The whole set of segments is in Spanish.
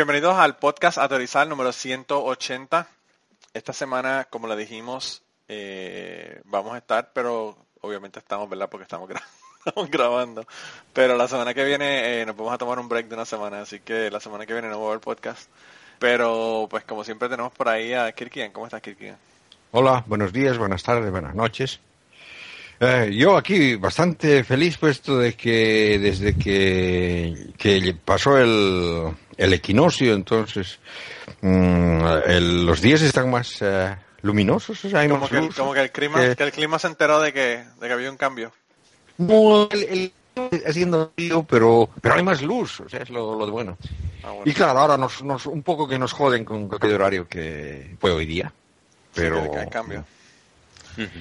Bienvenidos al podcast Ateorizar número 180. Esta semana, como le dijimos, eh, vamos a estar, pero obviamente estamos, ¿verdad? Porque estamos, gra estamos grabando. Pero la semana que viene eh, nos vamos a tomar un break de una semana, así que la semana que viene no va a haber podcast. Pero, pues como siempre tenemos por ahí a Kirkian. ¿Cómo estás, Kirkian? Hola, buenos días, buenas tardes, buenas noches. Eh, yo aquí bastante feliz puesto de que desde que, que pasó el, el equinoccio, entonces mm, el- los días están más eh, luminosos, o sea, hay Como más que, luz. como que el clima, que- que el clima se enteró de que, de que había un cambio. No, el, el- haciendo frío, pero, pero hay más luz, o sea, es lo, lo de bueno. Ah, bueno. Y claro, ahora nos, nos, un poco que nos joden con cualquier horario que fue hoy día, pero... Sí, que hay cambio.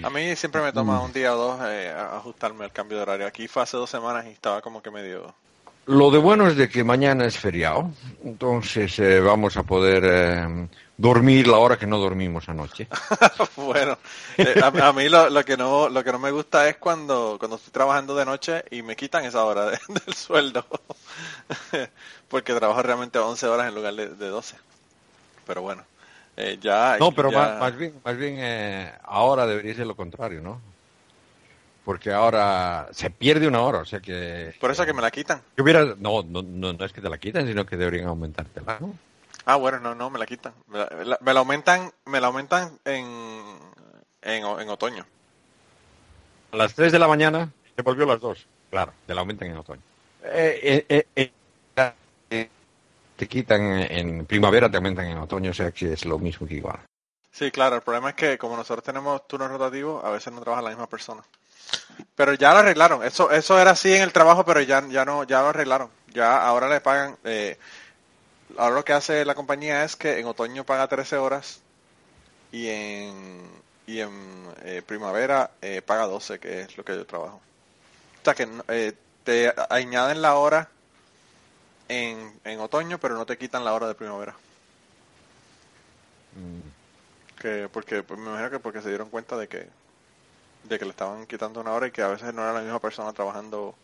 A mí siempre me toma un día o dos eh, a- ajustarme al cambio de horario. Aquí fue hace dos semanas y estaba como que medio... Lo de bueno es de que mañana es feriado, entonces eh, vamos a poder eh, dormir la hora que no dormimos anoche. bueno, eh, a, a mí lo, lo que no lo que no me gusta es cuando cuando estoy trabajando de noche y me quitan esa hora de- del sueldo. Porque trabajo realmente 11 horas en lugar de, de 12. Pero bueno, eh, ya... No, pero ya- más, más bien, más bien eh, ahora debería ser lo contrario, ¿no? Porque ahora se pierde una hora, o sea que... Por eso que me la quitan. que hubiera, no, no, no, no es que te la quiten, sino que deberían aumentártela, ¿no? Ah, bueno, no, no, me la quitan. Me la, la- me la aumentan, me la aumentan en, en, otoño. A las 3 de la mañana se volvió a las 2. Claro, te la aumentan en otoño. Eh, eh, eh, eh, eh, te quitan en primavera, te aumentan en otoño, o sea que es lo mismo que igual. Sí, claro, el problema es que como nosotros tenemos turnos rotativos, a veces no trabaja la misma persona. Pero ya lo arreglaron. Eso eso era así en el trabajo, pero ya ya no ya lo arreglaron. Ya ahora le pagan eh, ahora lo que hace la compañía es que en otoño paga 13 horas y en y en eh, primavera eh, paga 12, que es lo que yo trabajo. O sea que eh, te añaden la hora en, en otoño, pero no te quitan la hora de primavera. que porque pues, me imagino que porque se dieron cuenta de que de que le estaban quitando una hora y que a veces no era la misma persona trabajando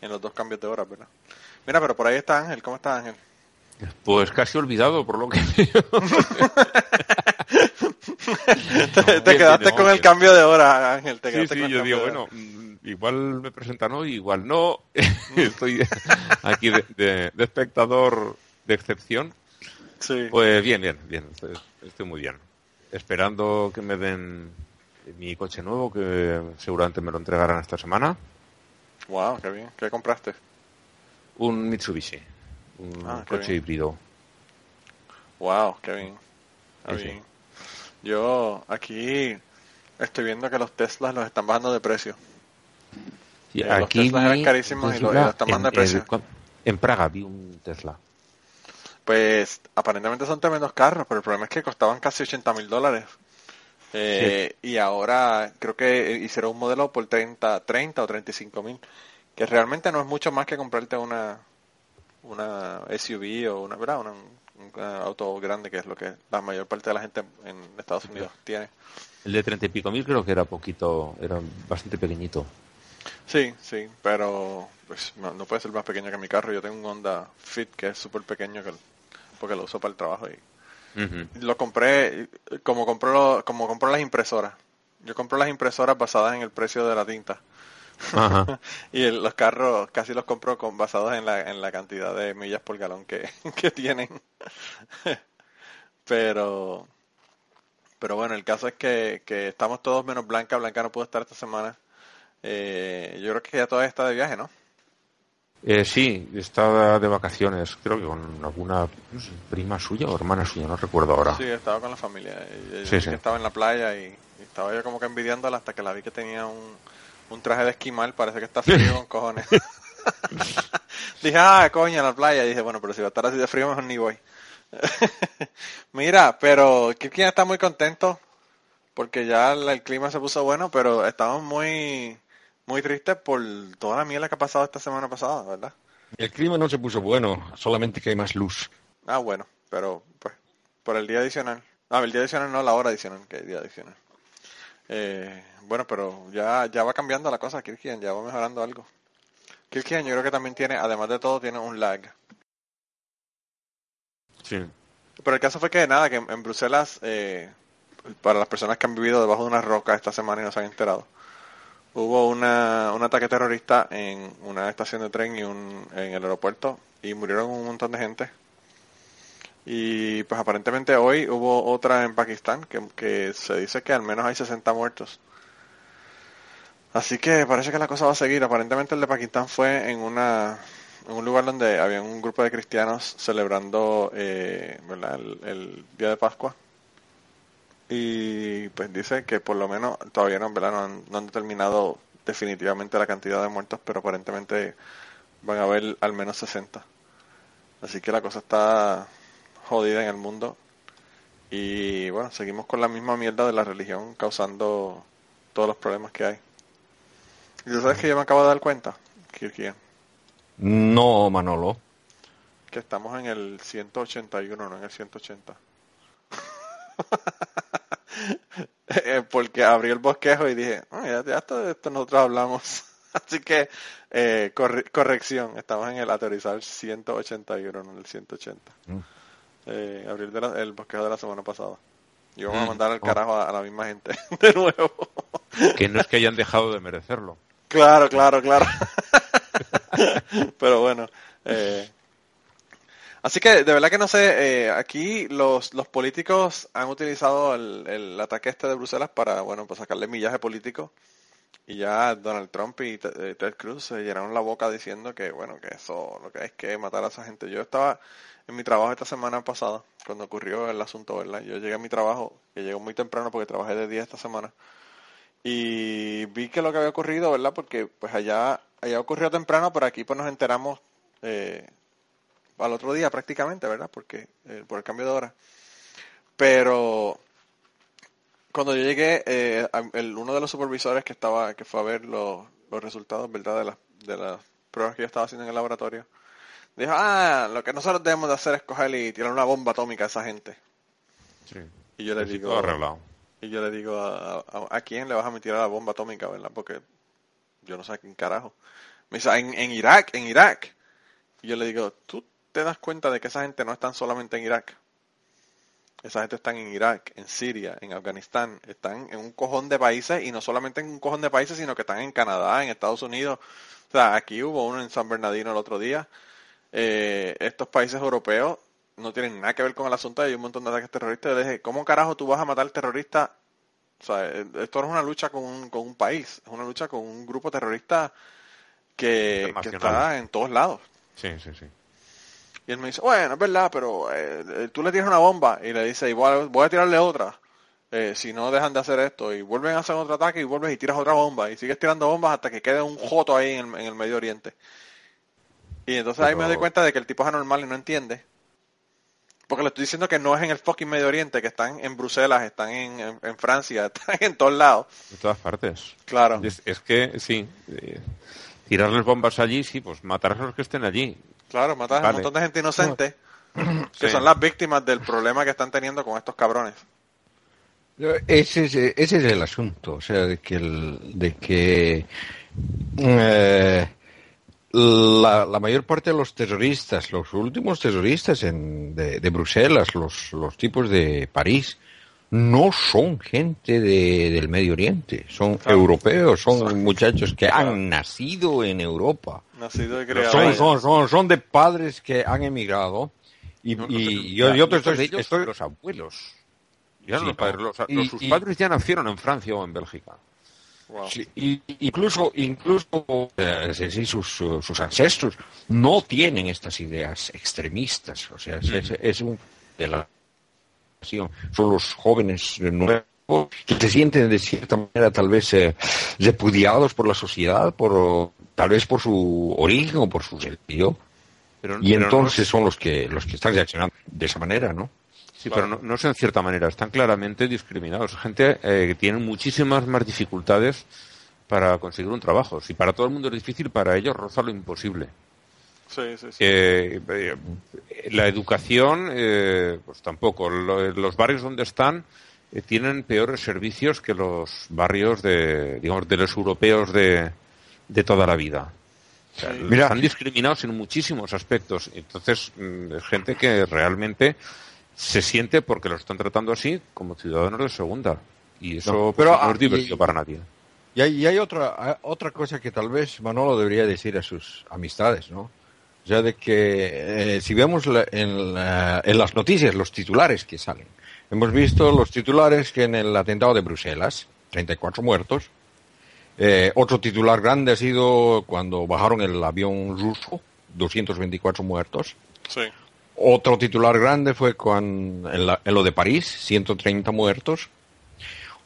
en los dos cambios de horas, ¿verdad? Mira, pero por ahí está Ángel, ¿cómo está Ángel? Pues casi olvidado por lo que te, te quedaste con el cambio de hora, Ángel, te Sí, sí, yo digo, hora. bueno, mm, igual me presentan hoy, igual no. Estoy aquí de, de- de espectador de excepción. Sí. Pues bien, bien, bien, estoy, estoy muy bien. Esperando que me den mi coche nuevo, que seguramente me lo entregarán esta semana. Wow, qué bien. ¿Qué compraste? Un Mitsubishi, un Ah, qué coche bien. híbrido. Wow, qué bien. Sí, sí. bien. Yo aquí estoy viendo que los Teslas los están bajando de precio. Y Eh, los Teslas eran carísimos y lo- y lo están de precio. en- en Praga vi un Tesla. Pues aparentemente son tremendos carros, pero el problema es que costaban casi 80 mil dólares. Eh, Y ahora creo que hicieron un modelo por 30, 30 o 35 mil, que realmente no es mucho más que comprarte una una SUV o una, ¿verdad? Una- un un eh, auto grande, que es lo que la mayor parte de la gente en Estados Unidos tiene. El de treinta y pico mil creo que era poquito, era bastante pequeñito. Sí, sí, pero pues no, no puede ser más pequeño que mi carro. Yo tengo un Honda Fit que es súper pequeño que, porque lo uso para el trabajo y lo compré como compró como compró las impresoras. Yo compro las impresoras basadas en el precio de la tinta. Ajá. y el- los carros casi los compro con basados en la, en la cantidad de millas por galón que, que tienen. pero pero bueno, el caso es que, que estamos todos menos Blanca. Blanca no pudo estar esta semana. Eh, yo creo que ya todavía está de viaje, ¿no? Eh, sí, estaba de vacaciones, creo que con alguna prima suya o hermana suya, no recuerdo ahora. Sí, estaba con la familia. Sí, sí. que estaba en la playa y, y estaba yo como que envidiándola hasta que la vi que tenía un, un traje de esquimal. Parece que está frío con cojones. dije, ah, coño, en la playa. Y dije, bueno, pero si va a estar así de frío, mejor ni voy. Mira, pero Kirkin está muy contento porque ya el, el clima se puso bueno, pero estamos muy muy tristes por toda la mierda que ha pasado esta semana pasada, ¿verdad? El clima no se puso bueno, solamente que hay más luz. Ah, bueno, pero pues por el día adicional. Ah, el día adicional no, la hora adicional, que hay día adicional. Eh, bueno, pero ya, ya va cambiando la cosa, Kirkian, ya va mejorando algo. Kirkian yo creo que también tiene, además de todo, tiene un lag. Sí. Pero el caso fue que nada, que en, en Bruselas, eh, para las personas que han vivido debajo de una roca esta semana y no se han enterado, hubo una, un ataque terrorista en una estación de tren y un, en el aeropuerto y murieron un montón de gente. Y pues aparentemente hoy hubo otra en Pakistán que, que se dice que al menos hay 60 muertos. Así que parece que la cosa va a seguir. Aparentemente el de Pakistán fue en una en un lugar donde había un grupo de cristianos celebrando eh. El, el día de Pascua. Y pues dice que por lo menos todavía no, ¿verdad? no, han, no han determinado definitivamente la cantidad de muertos, pero aparentemente van a haber al menos 60. Así que la cosa está jodida en el mundo. Y bueno, seguimos con la misma mierda de la religión causando todos los problemas que hay. ¿Y tú sabes que yo me acabo de dar cuenta, Kirkian? No, Manolo. Que estamos en el 181, no en el 180. Eh, Porque abrí el bosquejo y dije, "Ah, ya, ya esto, de esto nosotros hablamos. Así que, eh, corre- corrección, estamos en el aterrizar 181, no en el 180. Mm. Eh, abrí el, de la- el bosquejo de la semana pasada. Y vamos a Mm, mandar al oh. carajo a, a la misma gente de nuevo. Que no es que hayan dejado de merecerlo. Claro, claro, claro. Pero bueno. eh, así que de verdad que no sé, eh, aquí los, los políticos han utilizado el, el ataque este de Bruselas para, bueno, para sacarle millaje político. Y ya Donald Trump y eh, Ted Cruz se llenaron la boca diciendo que, bueno, que eso lo que es que matar a esa gente. Yo estaba en mi trabajo esta semana pasada, cuando ocurrió el asunto, ¿verdad? Yo llegué a mi trabajo, que llegó muy temprano porque trabajé de día esta semana y vi que lo que había ocurrido, ¿verdad? Porque pues allá, allá ocurrió temprano, pero aquí pues nos enteramos eh, al otro día prácticamente, ¿verdad? Porque eh, por el cambio de hora. Pero cuando yo llegué, eh, el, uno de los supervisores que estaba, que fue a ver los, los resultados, ¿verdad? De las, de las pruebas que yo estaba haciendo en el laboratorio, dijo, ah, lo que nosotros debemos de hacer es coger y tirar una bomba atómica a esa gente. Sí. Y yo le Así digo, arreglado. y yo le digo a, a, a quién le vas a meter a la bomba atómica, ¿verdad? Porque yo no sé a quién carajo. Me dice, en, en Irak, en Irak. Y yo le digo, ¿tú te das cuenta de que esa gente no están solamente en Irak? Esa gente están en Irak, en Siria, en Afganistán, están en un cojón de países y no solamente en un cojón de países, sino que están en Canadá, en Estados Unidos. O sea, aquí hubo uno en San Bernardino el otro día. Eh, estos países europeos no tienen nada que ver con el asunto, hay un montón de ataques terroristas. Yo le dije, ¿cómo carajo tú vas a matar terroristas? O sea, eh, esto no es una lucha con un, con un país, es una lucha con un grupo terrorista que, que está en todos lados. Sí, sí, sí. Y él me dice, bueno, es verdad, pero eh, tú le tiras una bomba y le dice, y voy a, tirarle otra. eh, si no dejan de hacer esto y vuelven a hacer otro ataque y vuelves y tiras otra bomba y sigues tirando bombas hasta que quede un joto ahí en el, en el Medio Oriente. Y entonces ahí me doy cuenta de que el tipo es anormal y no entiende. Porque le estoy diciendo que no es en el fucking Medio Oriente, que están en Bruselas, están en, en- en Francia, están en todos lados. De todas partes. Claro. Es, es que, sí. eh, tirarles bombas allí, sí, pues matar a los que estén allí. Claro, matas a un montón de gente inocente. Que Sí. son las víctimas del problema que están teniendo con estos cabrones. Ese es, ese es el asunto, o sea, de que, el- de que eh, la, la mayor parte de los terroristas, los últimos terroristas en, de, de Bruselas, los, los tipos de París, no son gente de- del Medio Oriente, son Claro. europeos, son muchachos que han nacido en Europa. Nacido y criado. Son, son, son, son de padres que han emigrado. Y, No, y no sé, yo, ya, yo estoy, de ellos, estoy- los abuelos. Ya no Sí, los padres, los- y- los- sus y- padres ya nacieron en Francia o en Bélgica. Wow. Sí, y, incluso, incluso eh, sí, sus, sus ancestros no tienen estas ideas extremistas. O sea, es, es- es un de la son los jóvenes nuevos que se sienten de cierta manera tal vez eh, repudiados por la sociedad, por tal vez por su origen o por su sentido. Pero, Y pero entonces son los que los que están reaccionando de esa manera, ¿no? sí, pero no, no es en cierta manera, están claramente discriminados. Gente eh, que tiene muchísimas más dificultades para conseguir un trabajo. Si para todo el mundo es difícil, para ellos roza lo imposible. Sí, sí, sí. Eh, eh, la educación, eh, pues tampoco. Lo- los barrios donde están eh, tienen peores servicios que los barrios de, digamos, de los europeos de, de toda la vida. O sea. Mira. están discriminados en muchísimos aspectos. Entonces, mm, es gente que realmente se siente, porque los están tratando así, como ciudadanos de segunda. Y eso No, pues, pero, no ah, es divertido y- para nadie. Y hay, y hay otra, hay otra cosa que tal vez Manolo debería decir a sus amistades, ¿no? O sea, de que eh, si vemos la- en, la- en las noticias los titulares que salen, hemos visto los titulares que en el atentado de Bruselas, 34 muertos, eh, otro titular grande ha sido cuando bajaron el avión ruso, 224 muertos. Sí. Otro titular grande fue con, en, la- en lo de París, 130 muertos.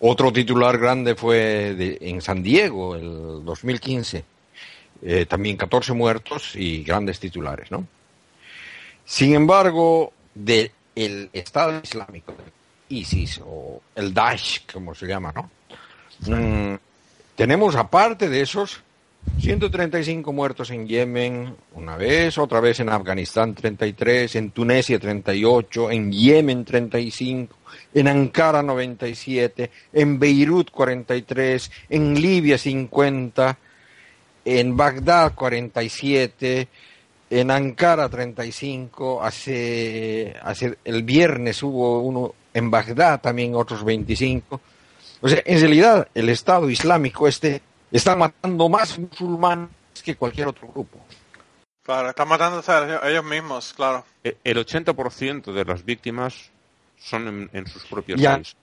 Otro titular grande fue de- en San Diego, el 2015. Eh, también 14 muertos y grandes titulares, ¿no? Sin embargo, del Estado Islámico, ISIS o el Daesh, como se llama, ¿no? Mm, tenemos aparte de esos 135 muertos en Yemen una vez, otra vez en Afganistán 33, en Tunesia 38, en Yemen 35, en Ankara 97, en Beirut 43, en Libia 50, en Bagdad 47, en Ankara 35, hace, hace el viernes hubo uno en Bagdad también otros 25. O sea, en realidad el Estado Islámico este está matando más musulmanes que cualquier otro grupo. Claro, están matándose a ellos- a mismos, claro. Eh, El 80% de las víctimas son en, en sus propios Ya. países.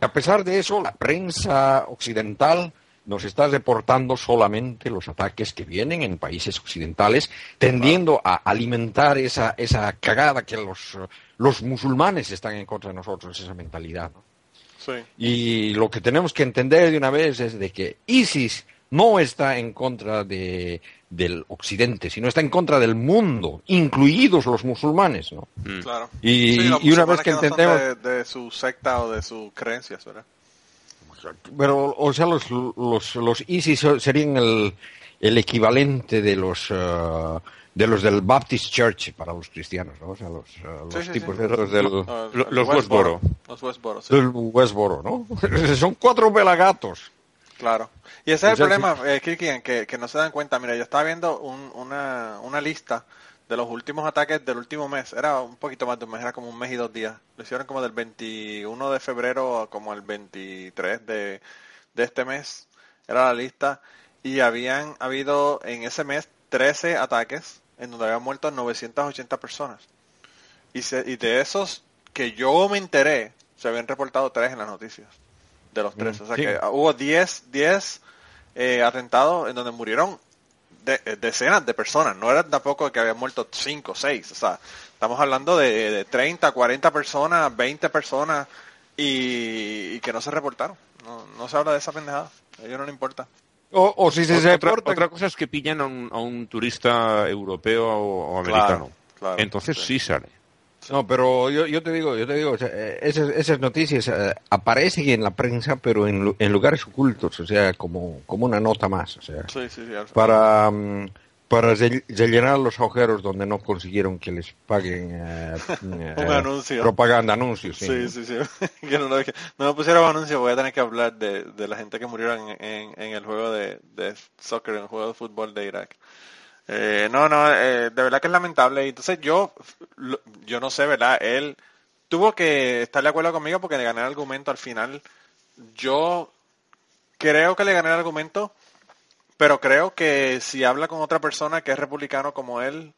A pesar de eso, la prensa occidental nos está reportando solamente los ataques que vienen en países occidentales, tendiendo a alimentar esa, esa cagada que los, los musulmanes están en contra de nosotros, esa mentalidad. ¿no? Sí. Y lo que tenemos que entender de una vez es de que ISIS no está en contra de, del occidente, sino está en contra del mundo, incluidos los musulmanes, ¿no? Mm. Claro. Y- Sí, y una vez que no entendemos- De, de su secta o de sus creencias, ¿verdad? Pero, o sea, los, los, los ISIS serían el, el equivalente de los, eh, de los del Baptist Church para los cristianos, ¿no? O sea, los, eh, los Sí, sí, tipos sí. de esos del, Lo- el los Westboro. Los Westboro, sí. del Westboro, ¿no? Son cuatro pelagatos. Claro. Y ese es el problema, eh, Kirkian, que, que no se dan cuenta. Mira, yo estaba viendo un- una, una lista de los últimos ataques del último mes. Era un poquito más de un mes, era como un mes y dos días. Lo hicieron como del 21 de febrero a como el 23 de, de este mes. Era la lista. Y habían habido en ese mes 13 ataques en donde habían muerto 980 personas. Y, se- y de esos que yo me enteré, se habían reportado tres en las noticias. De los tres. Mm, o sea sí. que ah, hubo 10, 10 eh, atentados en donde murieron de- eh, decenas de personas. No era tampoco que habían muerto 5 o 6. O sea, estamos hablando de, de 30, 40 personas, 20 personas y, y que no se reportaron. No, no se habla de esa pendejada. A ellos no le importa. O, o si se otra, otra cosa es que pillan a un, a un turista europeo o, americano. claro, Entonces sí. sí sale. No, pero yo, yo te digo, yo te digo, o sea, eh, esas, esas noticias eh, aparecen en la prensa, pero en, en lugares ocultos, o sea, como, como una nota más, o sea, Sí, sí, para, para rellenar los agujeros donde no consiguieron que les paguen eh, un anuncio. propaganda, anuncios. Sí, sí, sí. que no, no, me pusieron anuncio, voy a tener que hablar de, de la gente que murieron en, en, el juego de, de, soccer, en el juego de fútbol de Irak. Eh, no, no, eh, de verdad que es lamentable. Entonces yo, yo no sé, ¿verdad? Él tuvo que estar de acuerdo conmigo porque le gané el argumento al final. Yo creo que le gané el argumento pero creo que si habla con otra persona que es republicano como él,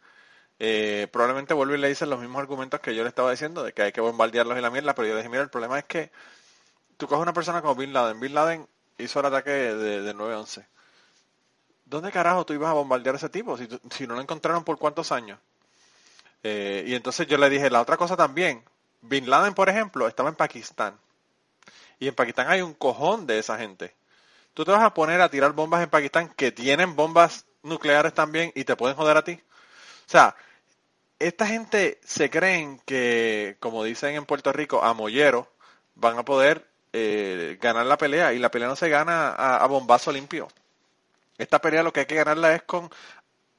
eh, probablemente vuelve y le dice los mismos argumentos que yo le estaba diciendo, de que hay que bombardearlos y la mierda, pero yo le dije, mira, el problema es que tú coges una persona como Bin Laden. Bin Laden hizo el ataque de, de 9-11. ¿Dónde carajo tú ibas a bombardear a ese tipo si, si no lo encontraron por cuántos años? Eh, y entonces yo le dije, la otra cosa también, Bin Laden, por ejemplo, estaba en Pakistán. Y en Pakistán hay un cojón de esa gente tú te vas a poner a tirar bombas en Pakistán que tienen bombas nucleares también y te pueden joder a ti. O sea, esta gente se creen que, como dicen en Puerto Rico, a mollero van a poder eh, ganar la pelea y la pelea no se gana a, bombazo limpio. Esta pelea lo que hay que ganarla es con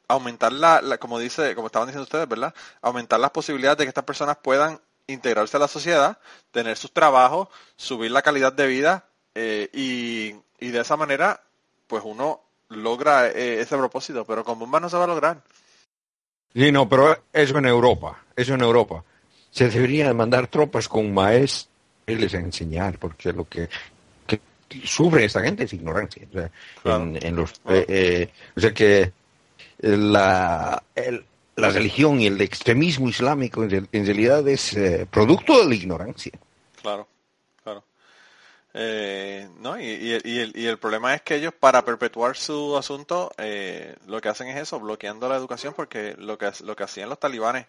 aumentar la, como dice, como estaban diciendo ustedes, ¿verdad? Aumentar las posibilidades de que estas personas puedan integrarse a la sociedad, tener sus trabajos, subir la calidad de vida eh, y y de esa manera, pues uno logra eh, ese propósito, pero con bombas no se va a lograr. Sí, no, pero eso en Europa, eso en Europa. Se deberían mandar tropas con maestros a enseñar, porque lo que, sufre esta gente es ignorancia. O sea, en, los, eh, eh, o sea que la, la religión y el extremismo islámico en, realidad es producto de la ignorancia. Claro. Eh, no, y, y, el, y, el, problema es que ellos para perpetuar su asunto eh, lo que hacen es eso, bloqueando la educación porque lo que, lo que hacían los talibanes,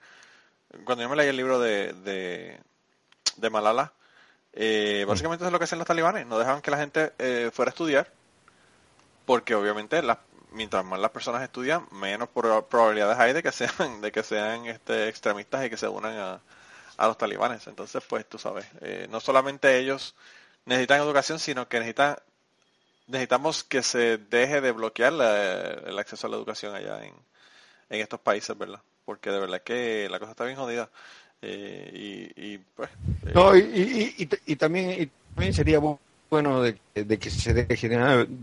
cuando yo me leí el libro de, de, Malala, eh, mm. básicamente es lo que hacen los talibanes, no dejaban que la gente fuera a estudiar porque obviamente mientras más las personas estudian, menos probabilidades hay de que sean, de que sean este, extremistas y que se unan a, a los talibanes. Entonces, pues tú sabes, no solamente ellos necesitan educación, sino que necesita, necesitamos que se deje de bloquear el acceso a la educación allá en, en estos países, ¿verdad? Porque de verdad que la cosa está bien jodida. Eh, y, pues... Eh, no, y, y, también, también sería bueno de, que se deje de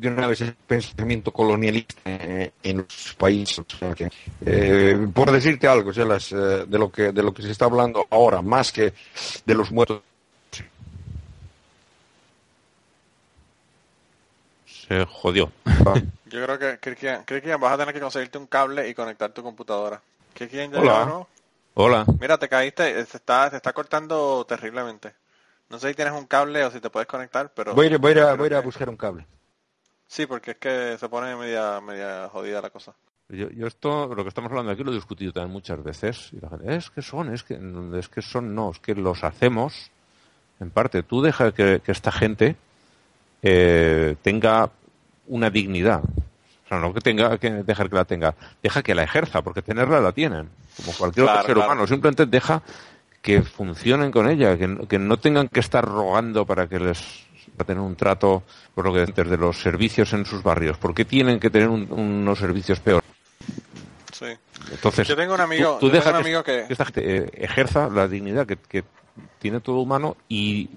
una, vez el pensamiento colonialista en los países. Eh, por decirte algo, de, lo que, de lo que se está hablando ahora, más que de los muertos se jodió. Yo creo que, Cristian, vas a tener que conseguirte un cable y conectar tu computadora. Cristian, ya Hola. Hola. Mira, te caíste, se está, se está cortando terriblemente. No sé si tienes un cable o si te puedes conectar, pero... Voy, a, voy, a, voy a buscar un cable. Sí, porque es que se pone media, media jodida la cosa. Yo, yo, esto, lo que estamos hablando aquí lo he discutido también muchas veces. Y la gente, es que son, es que, es que son, no, es que los hacemos. En parte, tú deja que esta gente eh, tenga una dignidad. O sea, no que tenga que dejar que la tenga, deja que la ejerza, porque tenerla la tienen, como cualquier otro ser humano. Simplemente deja que funcionen con ella, que, no tengan que estar rogando para que les para tener un trato, por lo que de los servicios en sus barrios. ¿Por qué tienen que tener unos servicios peores? Sí. Entonces, yo tengo un amigo, tú, deja que, esta gente eh, ejerza la dignidad que, que tiene todo humano y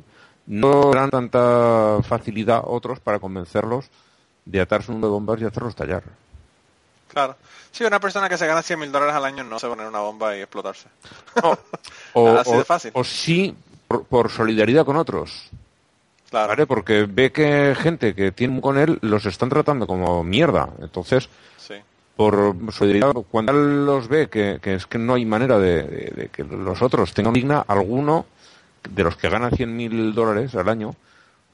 no dan tanta facilidad otros para convencerlos de atarse un de bombas y hacerlos tallar. Claro. Sí, una persona que se gana 100 mil dólares al año no se va a poner una bomba y explotarse. o, Así de fácil. O, sí, por, solidaridad con otros. Claro. Porque ve que gente que tiene con él los están tratando como mierda. Entonces, por solidaridad, cuando él los ve que, es que no hay manera de, de que los otros tengan digna, alguno de los que ganan 100 mil dólares al año,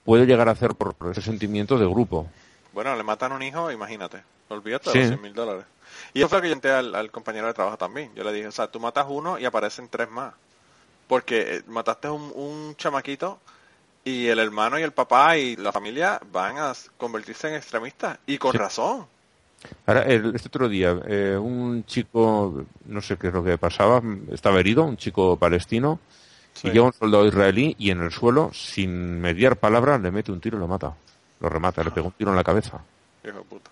puede llegar a hacer por, ese sentimiento de grupo. Bueno, le matan un hijo, imagínate. Olvídate de los 100 mil dólares. Y eso fue lo que yo entré al, compañero de trabajo también. Yo le dije, o sea, tú matas uno y aparecen tres más. Porque eh, mataste un, un chamaquito y el hermano y el papá y la familia van a convertirse en extremistas. Y con razón. Ahora, este otro día, eh, un chico, no sé qué es lo que pasaba, estaba herido, un chico palestino, y llega un soldado israelí y en el suelo, sin mediar palabra, le mete un tiro y lo mata. Lo remata, le pega un tiro en la cabeza. Hijo puta.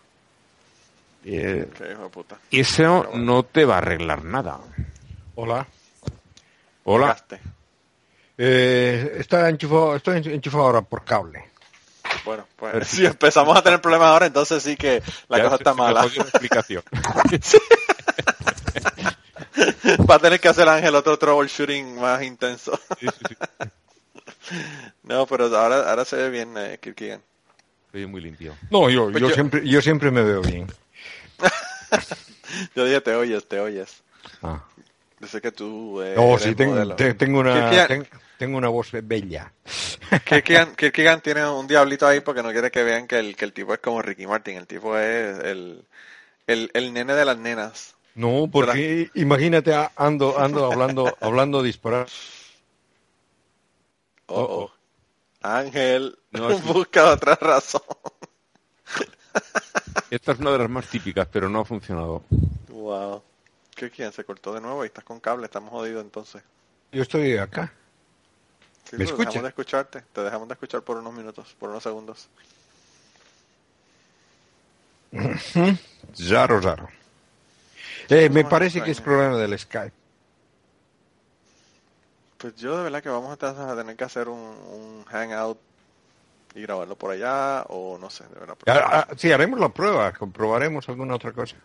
Eh, hijo de puta. eso no te va a arreglar nada. Hola. Hola. Eh, está enchufado, estoy enchufado ahora por cable. Bueno, pues si empezamos a tener problemas ahora, entonces sí que la Ya cosa está mala. explicación. Va a tener que hacer Ángel otro troubleshooting más intenso. Sí, sí, sí. No, pero ahora, ahora se ve bien eh, Kirkigan. Estoy muy limpio. No, yo, Pues yo, yo- siempre, yo siempre me veo bien. Yo dije, te oyes, te oyes. Ah. Dice que tú eh, No, sí, tengo, te- tengo, una, ten- tengo una voz bella. Kirkigan, Kirkigan tiene un diablito ahí porque no quiere que vean que el, que el tipo es como Ricky Martin. El tipo es el, el, el nene de las nenas. No, porque imagínate, ando, ando hablando, hablando disparar. Oh, Oh. Ángel, No, es- busca otra razón. Esta es una de las más típicas, pero no ha funcionado. Wow. Kirkigan se cortó de nuevo y estás con cable. Estamos jodidos entonces. Yo estoy acá. Sí, ¿Me escucha? dejamos de escucharte. Te dejamos de escuchar por unos minutos, por unos segundos. Raro, raro. Eh, me parece que es problema del Skype. Pues yo de verdad que vamos a tener- que hacer un, un hangout y grabarlo por allá o no sé, de verdad. Ah, ah, sí, haremos la prueba, comprobaremos alguna otra cosa.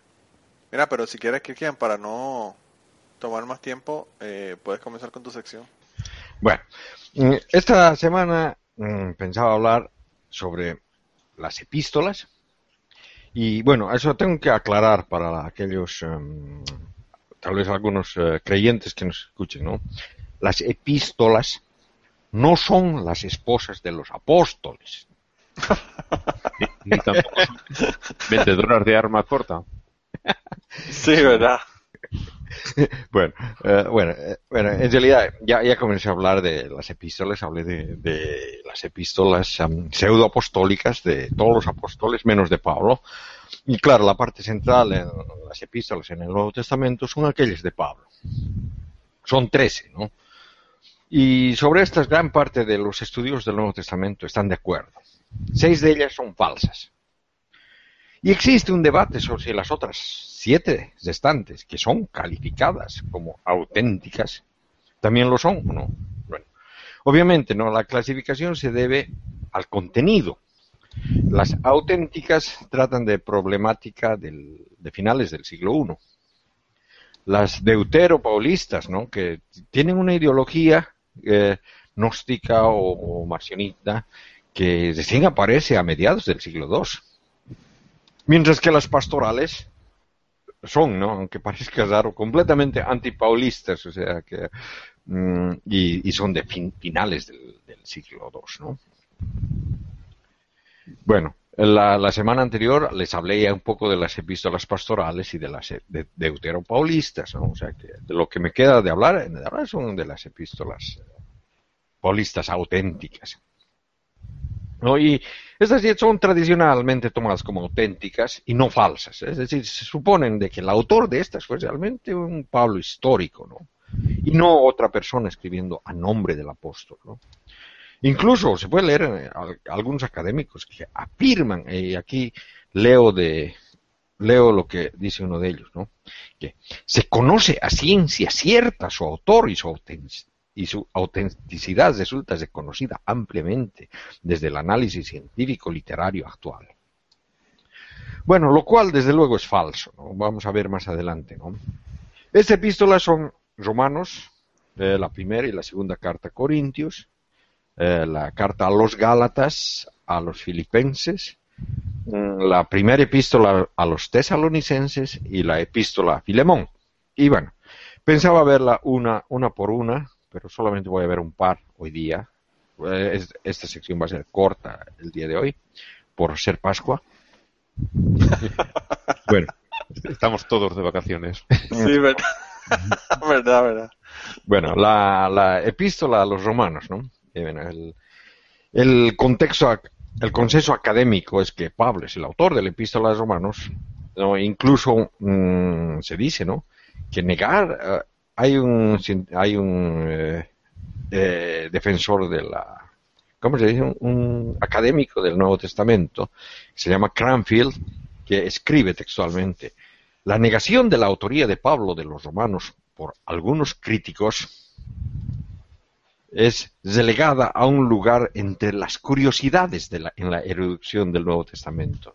Mira, pero si quieres, Kirkian, para no tomar más tiempo, eh, puedes comenzar con tu sección. Bueno, mm, esta semana mm, pensaba hablar sobre las epístolas. Y bueno, eso tengo que aclarar para aquellos, em, tal vez algunos eh, creyentes que nos escuchen, ¿no? Las epístolas no son las esposas de los apóstoles. Ni, ni tampoco son vendedoras de arma corta. Sí, ¿verdad? Bueno, eh, bueno, eh, bueno, en realidad ya, ya comencé a hablar de las epístolas, hablé de, de las epístolas um, pseudoapostólicas de todos los apóstoles, menos de Pablo. Y claro, la parte central en las epístolas en el Nuevo Testamento son aquellas de Pablo. Son trece, ¿no? Y sobre estas gran parte de los estudios del Nuevo Testamento están de acuerdo. Seis de ellas son falsas. Y existe un debate sobre si las otras siete restantes, que son calificadas como auténticas, también lo son o no. Obviamente, no, la clasificación se debe al contenido. Las auténticas tratan de problemática del- de finales del siglo I. Las deuteropaulistas, ¿no? que tienen una ideología eh, gnóstica o, o marcionista que recién aparece a mediados del siglo II. Mientras que las pastorales son, ¿no? Aunque parezca raro, completamente antipaulistas, o sea que mm, y, y son de fin- finales del, del siglo II, ¿no? Bueno, la, la semana anterior les hablé ya un poco de las epístolas pastorales y de las de, deuteropaulistas. O sea que de lo que me queda de hablar, de hablar son de las epístolas eh, paulistas auténticas. ¿No? Y estas son tradicionalmente tomadas como auténticas y no falsas. Es decir, se suponen de que el autor de estas fue realmente un Pablo histórico, ¿no? Y no otra persona escribiendo a nombre del apóstol. Incluso se puede leer eh, al- algunos académicos que afirman, y aquí leo de leo lo que dice uno de ellos, ¿no? Que se conoce a ciencia cierta su autor y su y su autenticidad resulta reconocida ampliamente desde el análisis científico literario actual. Bueno, lo cual desde luego es falso. Vamos a ver más adelante, ¿no? Esta epístola son Romanos, eh, la primera y la segunda carta a Corintios, eh, la carta a los Gálatas, a los Filipenses, mm, la primera epístola a los Tesalonicenses y la epístola a Filemón. Y bueno, pensaba verla una, una por una, pero solamente voy a ver un par hoy día. Eh, es- esta sección va a ser corta el día de hoy, por ser Pascua. bueno, Estamos todos de vacaciones. Sí, verdad. verdad, verdad. Bueno, la, la epístola a los romanos, ¿no? Eh, bueno, el, el contexto, ac- el consenso académico es que Pablo es el autor de la epístola a los romanos, ¿no? Incluso mm, se dice, ¿no? Que negar, eh, hay un, hay un eh, eh, defensor de la, ¿cómo se dice? Un, académico del Nuevo Testamento, se llama Cranfield, que escribe textualmente, la negación de la autoría de Pablo de los romanos por algunos críticos es relegada a un lugar entre las curiosidades de la, en la erudición del Nuevo Testamento.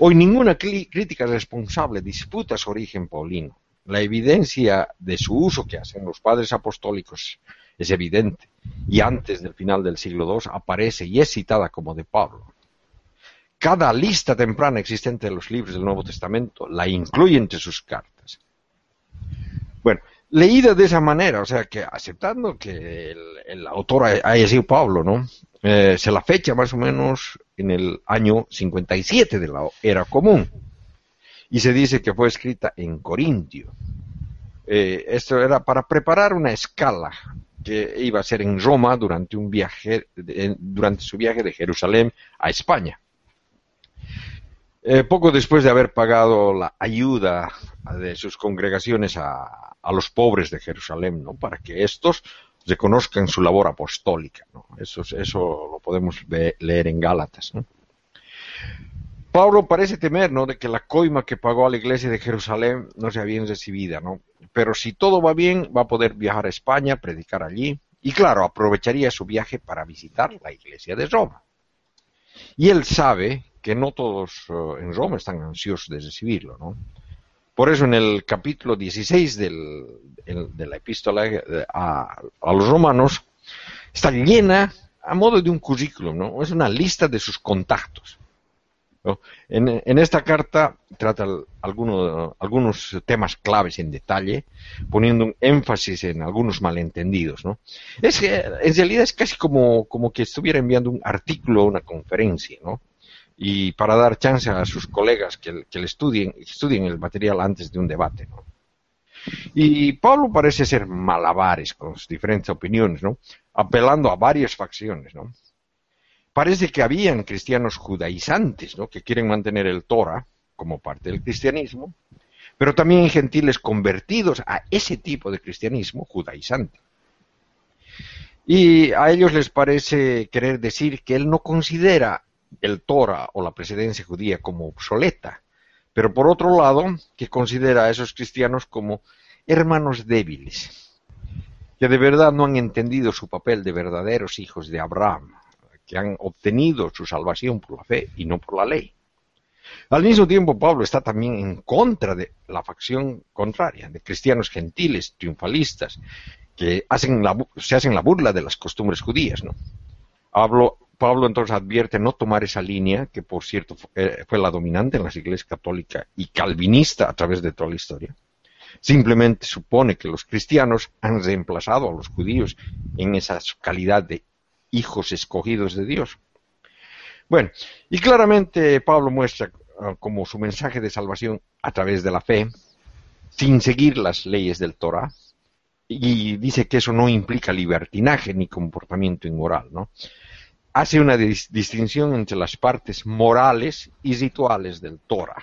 Hoy ninguna crítica responsable disputa su origen paulino. La evidencia de su uso que hacen los padres apostólicos es evidente y antes del final del siglo II aparece y es citada como de Pablo. Cada lista temprana existente de los libros del Nuevo Testamento la incluye entre sus cartas. Bueno, leída de esa manera, o sea que aceptando que el, autor haya sido Pablo, ¿no? Eh, se la fecha más o menos en el año 57 de la era común. Y se dice que fue escrita en Corintio. Eh, esto era para preparar una escala que iba a ser en Roma durante un viaje, durante su viaje de Jerusalén a España. Eh, poco después de haber pagado la ayuda de sus congregaciones a, los pobres de Jerusalén, ¿no? Para que estos reconozcan su labor apostólica, ¿no? Eso, eso lo podemos leer en Gálatas, Pablo parece temer, ¿no? De que la coima que pagó a la iglesia de Jerusalén no sea bien recibida, ¿no? Pero si todo va bien, va a poder viajar a España, predicar allí, y claro, aprovecharía su viaje para visitar la iglesia de Roma. Y él sabe que no todos eh, en Roma están ansiosos de recibirlo, ¿no? Por eso en el capítulo 16 de la epístola eh, a, los romanos está llena a modo de un currículum, ¿no? Es una lista de sus contactos. En, esta carta trata algunos temas claves en detalle, poniendo un énfasis en algunos malentendidos. ¿no? Es que en realidad es casi como, como que estuviera enviando un artículo o una conferencia, ¿no? y para dar chance a sus colegas que, le estudien, estudien el material antes de un debate. ¿no? Y Pablo parece ser malabares con sus diferentes opiniones, ¿no? apelando a varias facciones. ¿no? Parece que habían cristianos judaizantes ¿no? que quieren mantener el Torah como parte del cristianismo, pero también gentiles convertidos a ese tipo de cristianismo judaizante. Y a ellos les parece querer decir que él no considera el Torah o la presidencia judía como obsoleta, pero por otro lado que considera a esos cristianos como hermanos débiles, que de verdad no han entendido su papel de verdaderos hijos de Abraham, que han obtenido su salvación por la fe y no por la ley. Al mismo tiempo, Pablo está también en contra de la facción contraria, de cristianos gentiles, triunfalistas, que hacen se hacen la burla de las costumbres judías. Pablo entonces advierte no tomar esa línea, que por cierto eh, fue la dominante en las iglesias católicas y calvinista a través de toda la historia. Simplemente supone que los cristianos han reemplazado a los judíos en esa calidad de hijos escogidos de Dios. Bueno, y claramente Pablo muestra ah, como su mensaje de salvación a través de la fe, sin seguir las leyes del Torah, y dice que eso no implica libertinaje ni comportamiento inmoral, ¿no? hace una distinción entre las partes morales y rituales del Torah.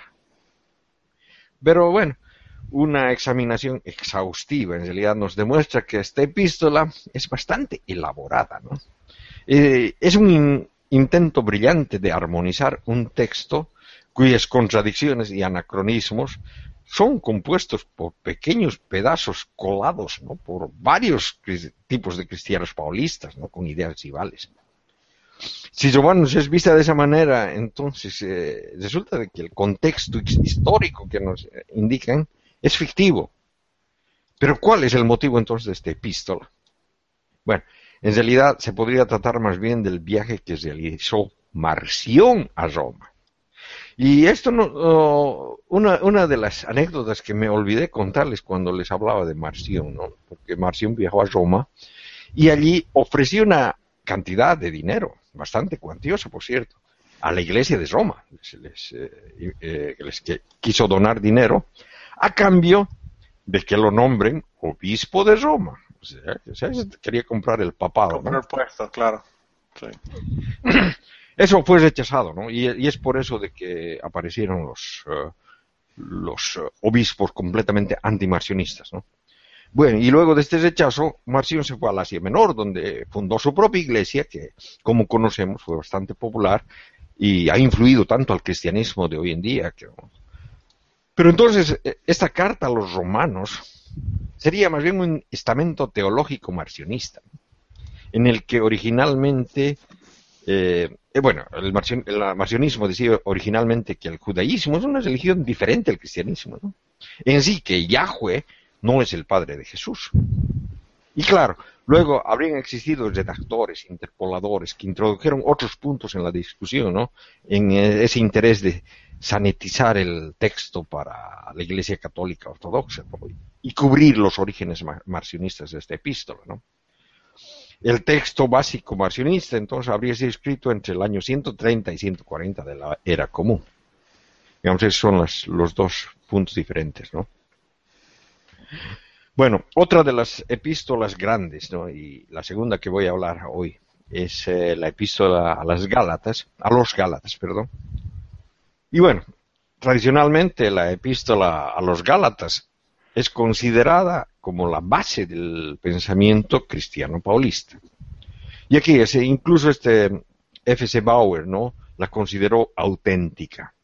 Pero bueno, una examinación exhaustiva en realidad nos demuestra que esta epístola es bastante elaborada. ¿no? Eh, es un intento brillante de armonizar un texto cuyas contradicciones y anacronismos son compuestos por pequeños pedazos colados ¿no? por varios tipos de cristianos paulistas ¿no? con ideas rivales. Si Romanos es vista de esa manera, entonces eh, resulta de que el contexto histórico que nos eh, indican es fictivo. Pero ¿cuál es el motivo entonces de esta epístola? Bueno, en realidad se podría tratar más bien del viaje que realizó Marción a Roma. Y esto no, una, una, de las anécdotas que me olvidé contarles cuando les hablaba de Marción, ¿no? porque Marción viajó a Roma y allí ofreció una cantidad de dinero bastante cuantioso, por cierto, a la iglesia de Roma, se les, eh, eh, les quiso donar dinero, a cambio de que lo nombren obispo de Roma. O sea, quería comprar el papado. Comprar el puesto, claro. Eso fue rechazado, ¿no? Y, es por eso de que aparecieron los, eh, los obispos completamente antimarcionistas, ¿no? Bueno, y luego de este rechazo, Marción se fue al Asia Menor, donde fundó su propia iglesia, que como conocemos fue bastante popular, y ha influido tanto al cristianismo de hoy en día. Que... Pero entonces, eh, esta carta a los romanos sería más bien un estamento teológico marcionista, en el que originalmente, eh, eh, bueno, el, marcionismo decía originalmente que el judaísmo es una religión diferente al cristianismo, ¿no? En sí, que Yahweh no es el padre de Jesús. Y claro, luego habrían existido redactores, interpoladores, que introdujeron otros puntos en la discusión, ¿no? En ese interés de sanitizar el texto para la Iglesia Católica Ortodoxa y cubrir los orígenes marcionistas de esta epístola. ¿no? El texto básico marcionista entonces habría sido escrito entre el año 130 y 140 de la era común. Digamos, esos son los dos puntos diferentes. ¿no? Bueno, otra de las epístolas grandes, ¿no? y la segunda que voy a hablar hoy, es eh, la epístola a las Gálatas, a los Gálatas, perdón, y bueno, tradicionalmente la epístola a los Gálatas es considerada como la base del pensamiento cristiano paulista. Y aquí ese, incluso este F.C. Bauer ¿no? la consideró auténtica.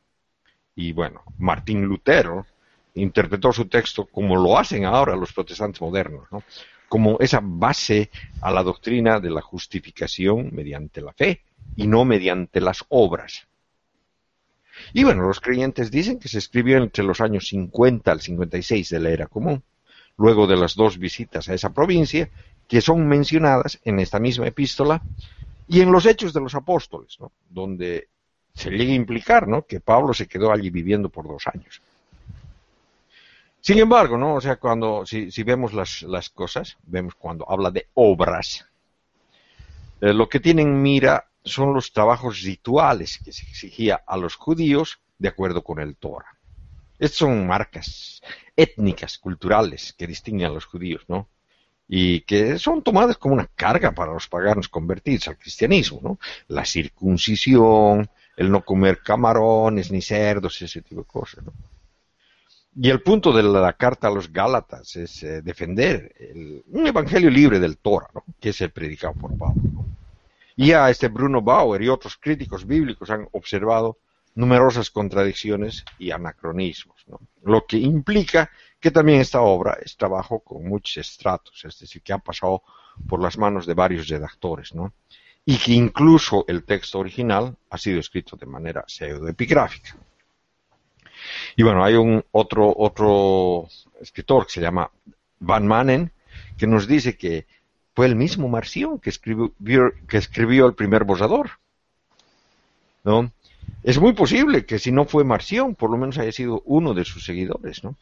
Y bueno, Martín Lutero interpretó su texto como lo hacen ahora los protestantes modernos, ¿no? como esa base a la doctrina de la justificación mediante la fe y no mediante las obras. Y bueno, los creyentes dicen que se escribió entre los años 50 al 56 de la era común, luego de las dos visitas a esa provincia, que son mencionadas en esta misma epístola y en los hechos de los apóstoles, donde se llega a implicar ¿no? que Pablo se quedó allí viviendo por dos años. Sin embargo, ¿no? O sea, cuando, si, vemos las, las, cosas, vemos cuando habla de obras, eh, lo que tienen mira son los trabajos rituales que se exigía a los judíos de acuerdo con el Torah. Estas son marcas étnicas, culturales, que distinguen a los judíos, ¿no? Y que son tomadas como una carga para los paganos convertidos al cristianismo, ¿no? La circuncisión, el no comer camarones ni cerdos, ese tipo de cosas, ¿no? Y el punto de la carta a los Gálatas es eh, defender un evangelio libre del Torah, ¿no? que es el predicado por Pablo. ¿no? Ya este Bruno Bauer y otros críticos bíblicos han observado numerosas contradicciones y anacronismos, lo que implica que también esta obra es trabajo con muchos estratos, es decir, que ha pasado por las manos de varios redactores, y que incluso el texto original ha sido escrito de manera pseudoepigráfica. Y bueno, hay un otro, otro escritor que se llama Van Manen, que nos dice que fue el mismo Marción que escribió, el primer borrador. ¿no? Es muy posible que si no fue Marción, por lo menos haya sido uno de sus seguidores. ¿no?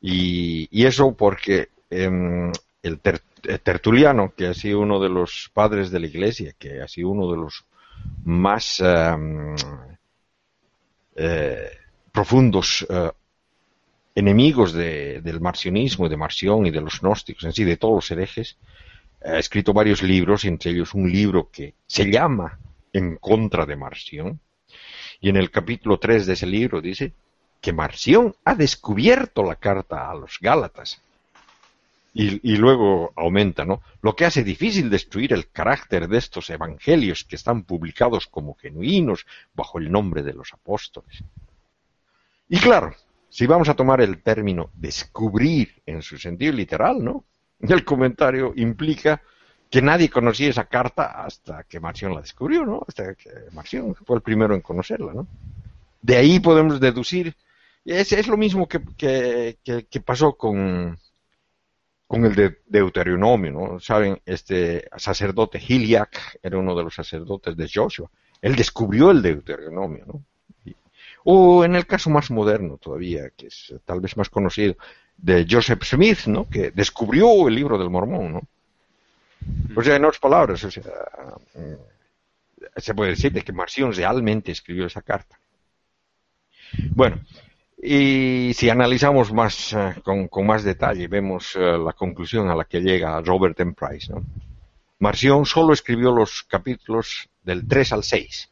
Y, eso porque em, el, Tertuliano, que ha sido uno de los padres de la iglesia, que ha sido uno de los más em, eh, profundos eh, enemigos del marcionismo, de Marción y de los gnósticos, en sí, de todos los herejes, ha escrito varios libros, entre ellos un libro que se llama En contra de Marción, y en el capítulo 3 de ese libro dice que Marción ha descubierto la carta a los Gálatas. Y, y, luego aumenta, ¿no? Lo que hace difícil destruir el carácter de estos evangelios que están publicados como genuinos bajo el nombre de los apóstoles. Y claro, si vamos a tomar el término descubrir en su sentido literal, ¿no? El comentario implica que nadie conocía esa carta hasta que Marción la descubrió, ¿no? Hasta que Marción fue el primero en conocerla, ¿no? De ahí podemos deducir, es, es lo mismo que, que, pasó con, con el de Deuteronomio, ¿no? Saben, este sacerdote Hiliac era uno de los sacerdotes de Joshua. Él descubrió el Deuteronomio, ¿no? O en el caso más moderno todavía, que es tal vez más conocido, de Joseph Smith, ¿no? que descubrió el libro del mormón. ¿no? O sea, en otras palabras, o sea, mm, se puede decir de que Marción realmente escribió esa carta. Bueno, y si analizamos más eh, con, más detalle, vemos eh, la conclusión a la que llega Robert M. Price. ¿no? Marción solo escribió los capítulos del 3 al 6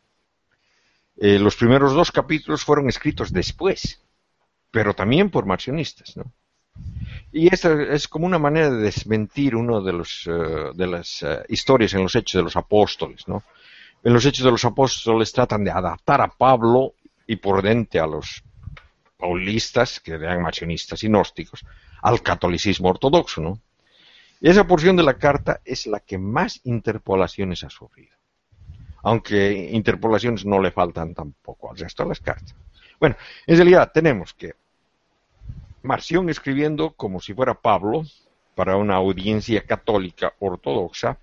eh, los primeros dos capítulos fueron escritos después, pero también por marcionistas, ¿no? Y esta es como una manera de desmentir una de, eh, de las eh, historias en los hechos de los apóstoles, ¿no? en los Hechos de los Apóstoles tratan de adaptar a Pablo y por dentro a los paulistas, que eran marcionistas y gnósticos, al catolicismo ortodoxo, ¿no? Y esa porción de la carta es la que más interpolaciones ha sufrido. Aunque interpolaciones no le faltan tampoco al resto de las cartas. Bueno, en realidad tenemos que Marción escribiendo como si fuera Pablo para una audiencia católica ortodoxa,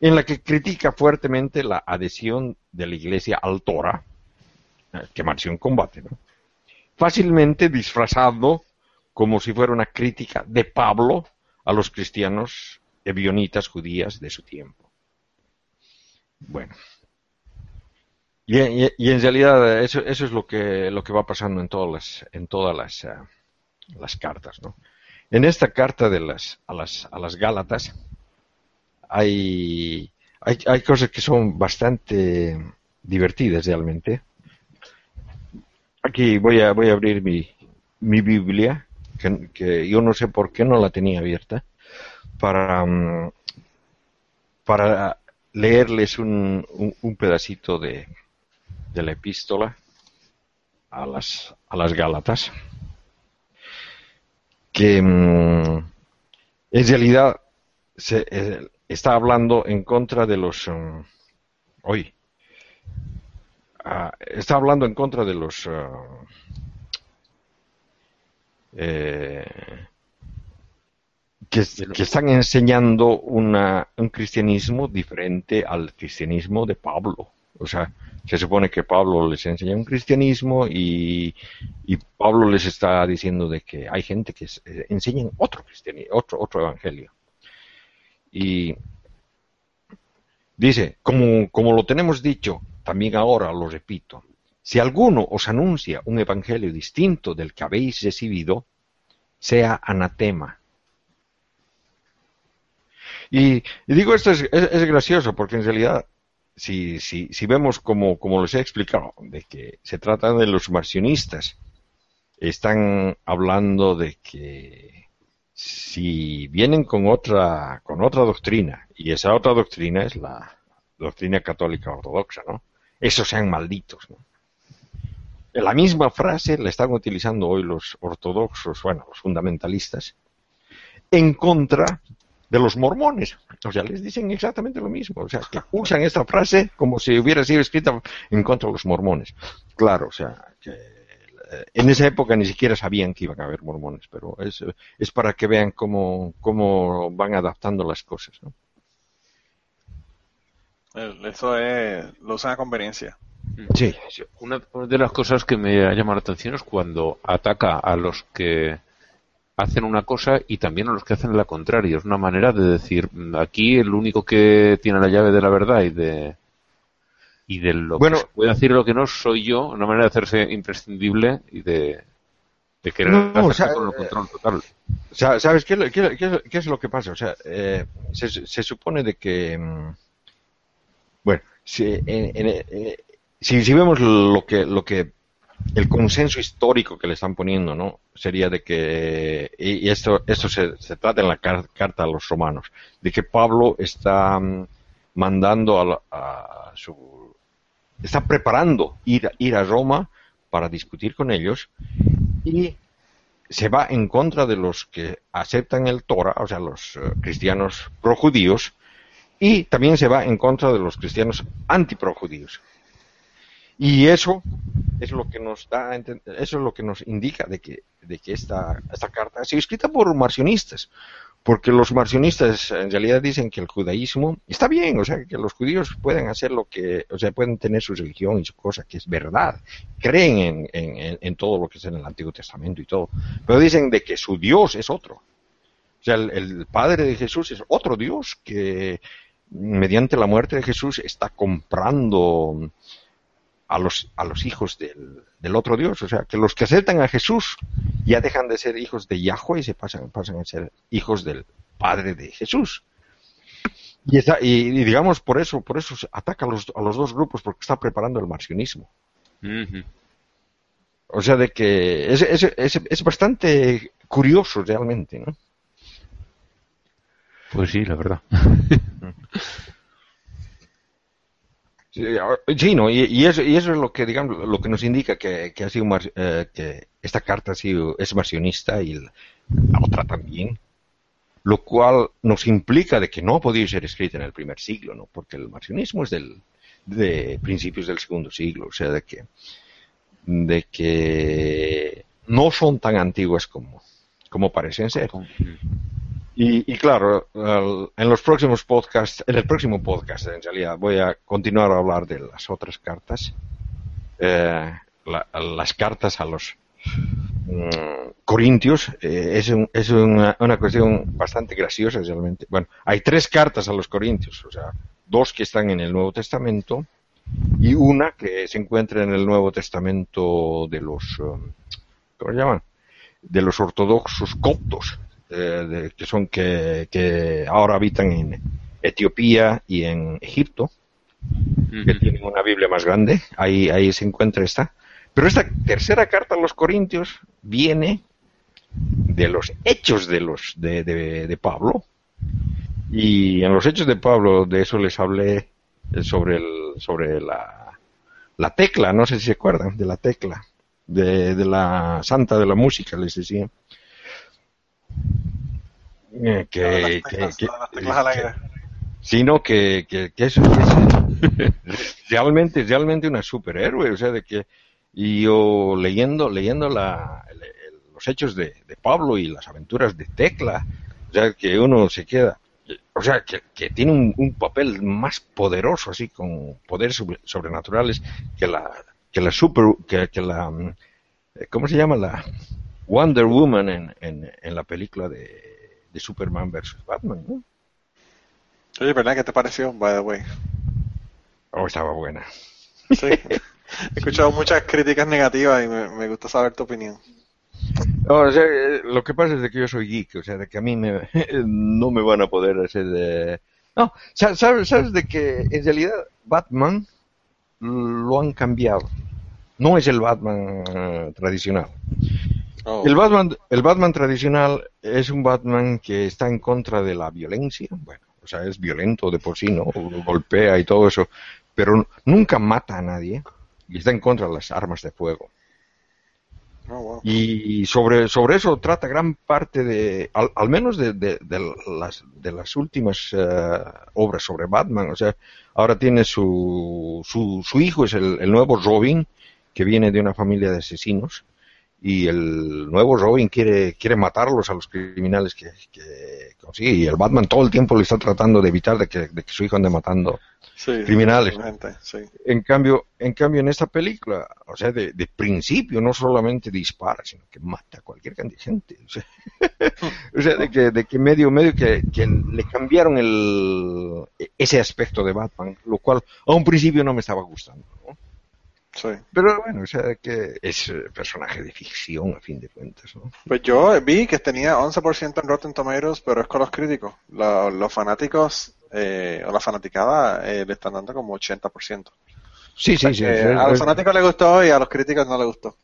en la que critica fuertemente la adhesión de la Iglesia al Torah, que Marción combate, ¿no? fácilmente disfrazado como si fuera una crítica de Pablo a los cristianos ebionitas judías de su tiempo. Bueno. Y, en realidad eso, es lo que, lo que va pasando en todas las, en todas las, eh, las cartas. ¿no? En esta carta de las, a, las, a las Gálatas hay, hay, hay cosas que son bastante divertidas realmente. Aquí voy a, voy a abrir mi, mi Biblia que, yo no sé por qué no la tenía abierta, para, mm, para leerles un, un, pedacito de, de, la epístola a las, a las Gálatas, que mm, en realidad se, eh, está hablando en contra de los... Mm, hoy. Ah, está hablando en contra de los... Ah, eh, que, están enseñando una, un cristianismo diferente al cristianismo de Pablo. O sea, se supone que Pablo les enseña un cristianismo y, Pablo les está diciendo de que hay gente que eh, enseña otro cristianismo, otro, otro evangelio. Y dice, como, como lo tenemos dicho, también ahora lo repito, si alguno os anuncia un evangelio distinto del que habéis recibido, sea anatema. Y, digo esto es, gracioso porque en realidad, si, si, si vemos como, como les he explicado, de que se trata de los marcionistas, están hablando de que si vienen con otra, con otra doctrina, y esa otra doctrina es la doctrina católica ortodoxa, ¿no? Esos sean malditos, ¿no? La misma frase la están utilizando hoy los ortodoxos, bueno, los fundamentalistas, en contra de los mormones. O sea, les dicen exactamente lo mismo. O sea, que usan esta frase como si hubiera sido escrita en contra de los mormones. Claro, o sea, que eh, en esa época ni siquiera sabían que iban a haber mormones, pero es, es para que vean cómo, cómo van adaptando las cosas. ¿no? Eso es, lo usan a conveniencia. Sí. Una de las cosas que me ha llamado la atención es cuando ataca a los que hacen una cosa y también a los que hacen la contraria. Es una manera de decir, aquí el único que tiene la llave de la verdad y de y de lo bueno, que puede decir lo que no soy yo, una manera de hacerse imprescindible y de, de querer no, con el control total. ¿Sabes qué, qué, es lo que pasa? O sea, eh, se, se, supone de que, mm, bueno, si, en, en, si, vemos lo que, lo que el consenso histórico que le están poniendo, ¿no? Sería de que, y esto, esto se, trata en la carta a los romanos, de que Pablo está mm, mandando a, su, está preparando ir, ir a Roma para discutir con ellos y se va en contra de los que aceptan el Torah, o sea, los uh, cristianos projudíos, y también se va en contra de los cristianos antiprojudíos. Y eso es lo que nos da, eso es lo que nos indica de que, de que esta, esta carta ha sido escrita por marcionistas, porque los marcionistas en realidad dicen que el judaísmo está bien, o sea, que los judíos pueden hacer lo que, o sea, pueden tener su religión y su cosa, que es verdad, creen en, en, en todo lo que es en el Antiguo Testamento y todo, pero dicen de que su Dios es otro. O sea, el, el Padre de Jesús es otro Dios que mediante la muerte de Jesús está comprando a los, a los hijos del, otro Dios. O sea, que los que aceptan a Jesús ya dejan de ser hijos de Yahweh y se pasan, pasan a ser hijos del Padre de Jesús. Y, está, y, digamos, por eso, por eso ataca a los, a los dos grupos, porque está preparando el marcionismo. O sea, de que es, es, es, es, bastante curioso realmente, ¿no? Pues sí, la verdad. Sí, no, y, eso, y eso es lo que, digamos, lo que nos indica que, ha sido eh, que esta carta ha sido, es marcionista y la, otra también, lo cual nos implica de que no ha podido ser escrita en el primer siglo, ¿no? Porque el marcionismo es del, de principios del segundo siglo, o sea, de que, de que no son tan antiguas como, como parecen ser. Y, claro, en los próximos podcasts, en el próximo podcast en realidad voy a continuar a hablar de las otras cartas, eh, las cartas a los mm, corintios. Eh, es, es una, una, cuestión bastante graciosa realmente. Bueno, hay tres cartas a los corintios, o sea, dos que están en el Nuevo Testamento y una que se encuentra en el Nuevo Testamento de los, um, ¿cómo se llaman? De los ortodoxos coptos eh, que son que, ahora habitan en Etiopía y en Egipto, que tienen una Biblia más grande, ahí, ahí se encuentra esta. Pero esta tercera carta a los Corintios viene de los hechos de los de, de, Pablo. Y en los hechos de Pablo de eso les hablé sobre el sobre la, la tecla no sé si se acuerdan de la tecla de, de la santa de la música les decía eh, que, sino que, que, eso es realmente realmente una superhéroe o sea de que y yo leyendo leyendo la, los hechos de, Pablo y las aventuras de Tecla o sea que uno se queda o sea que, tiene un, papel más poderoso así con poderes sobrenaturales que la que la super que, la cómo se llama la Wonder Woman en, en la película de de Superman versus Batman, ¿no? Oye, ¿verdad? ¿Qué te pareció, by the way? Oh, estaba buena. Sí. He escuchado muchas críticas negativas y me, gusta saber tu opinión. o sea, eh, lo que pasa es de que yo soy geek, o sea, de que a mí me, no me van a poder hacer de... No, sabes, sabes de que en realidad Batman lo han cambiado. No es el Batman eh, tradicional. Oh. El, Batman, el Batman tradicional es un Batman que está en contra de la violencia. Bueno, o sea, es violento de por sí, ¿no? Golpea y todo eso. Pero nunca mata a nadie y está en contra de las armas de fuego. Oh, y sobre, sobre eso trata gran parte de, al, menos de, de, las, de las últimas eh, obras sobre Batman. O sea, ahora tiene su, su, su hijo, es el, el nuevo Robin, que viene de una familia de asesinos y el nuevo Robin quiere, quiere matarlos a los criminales que, consigue y el Batman todo el tiempo le está tratando de evitar de que, su hijo ande matando criminales. En cambio, en cambio en esta película, o sea, de, principio no solamente dispara, sino que mata a cualquier cantidad de gente. O sea, de, que, de que medio, medio que, que le cambiaron el, ese aspecto de Batman, lo cual a un principio no me estaba gustando. ¿no? Pero bueno, o sea, que es eh, personaje de ficción a fin de cuentas, ¿no? Pues yo vi que tenía 11% en Rotten Tomatoes, pero es con los críticos. los fanáticos eh, o la fanaticada eh, le están dando como 80%. Sí, sí, sí. a los fanáticos les gustó y a los críticos no les gustó.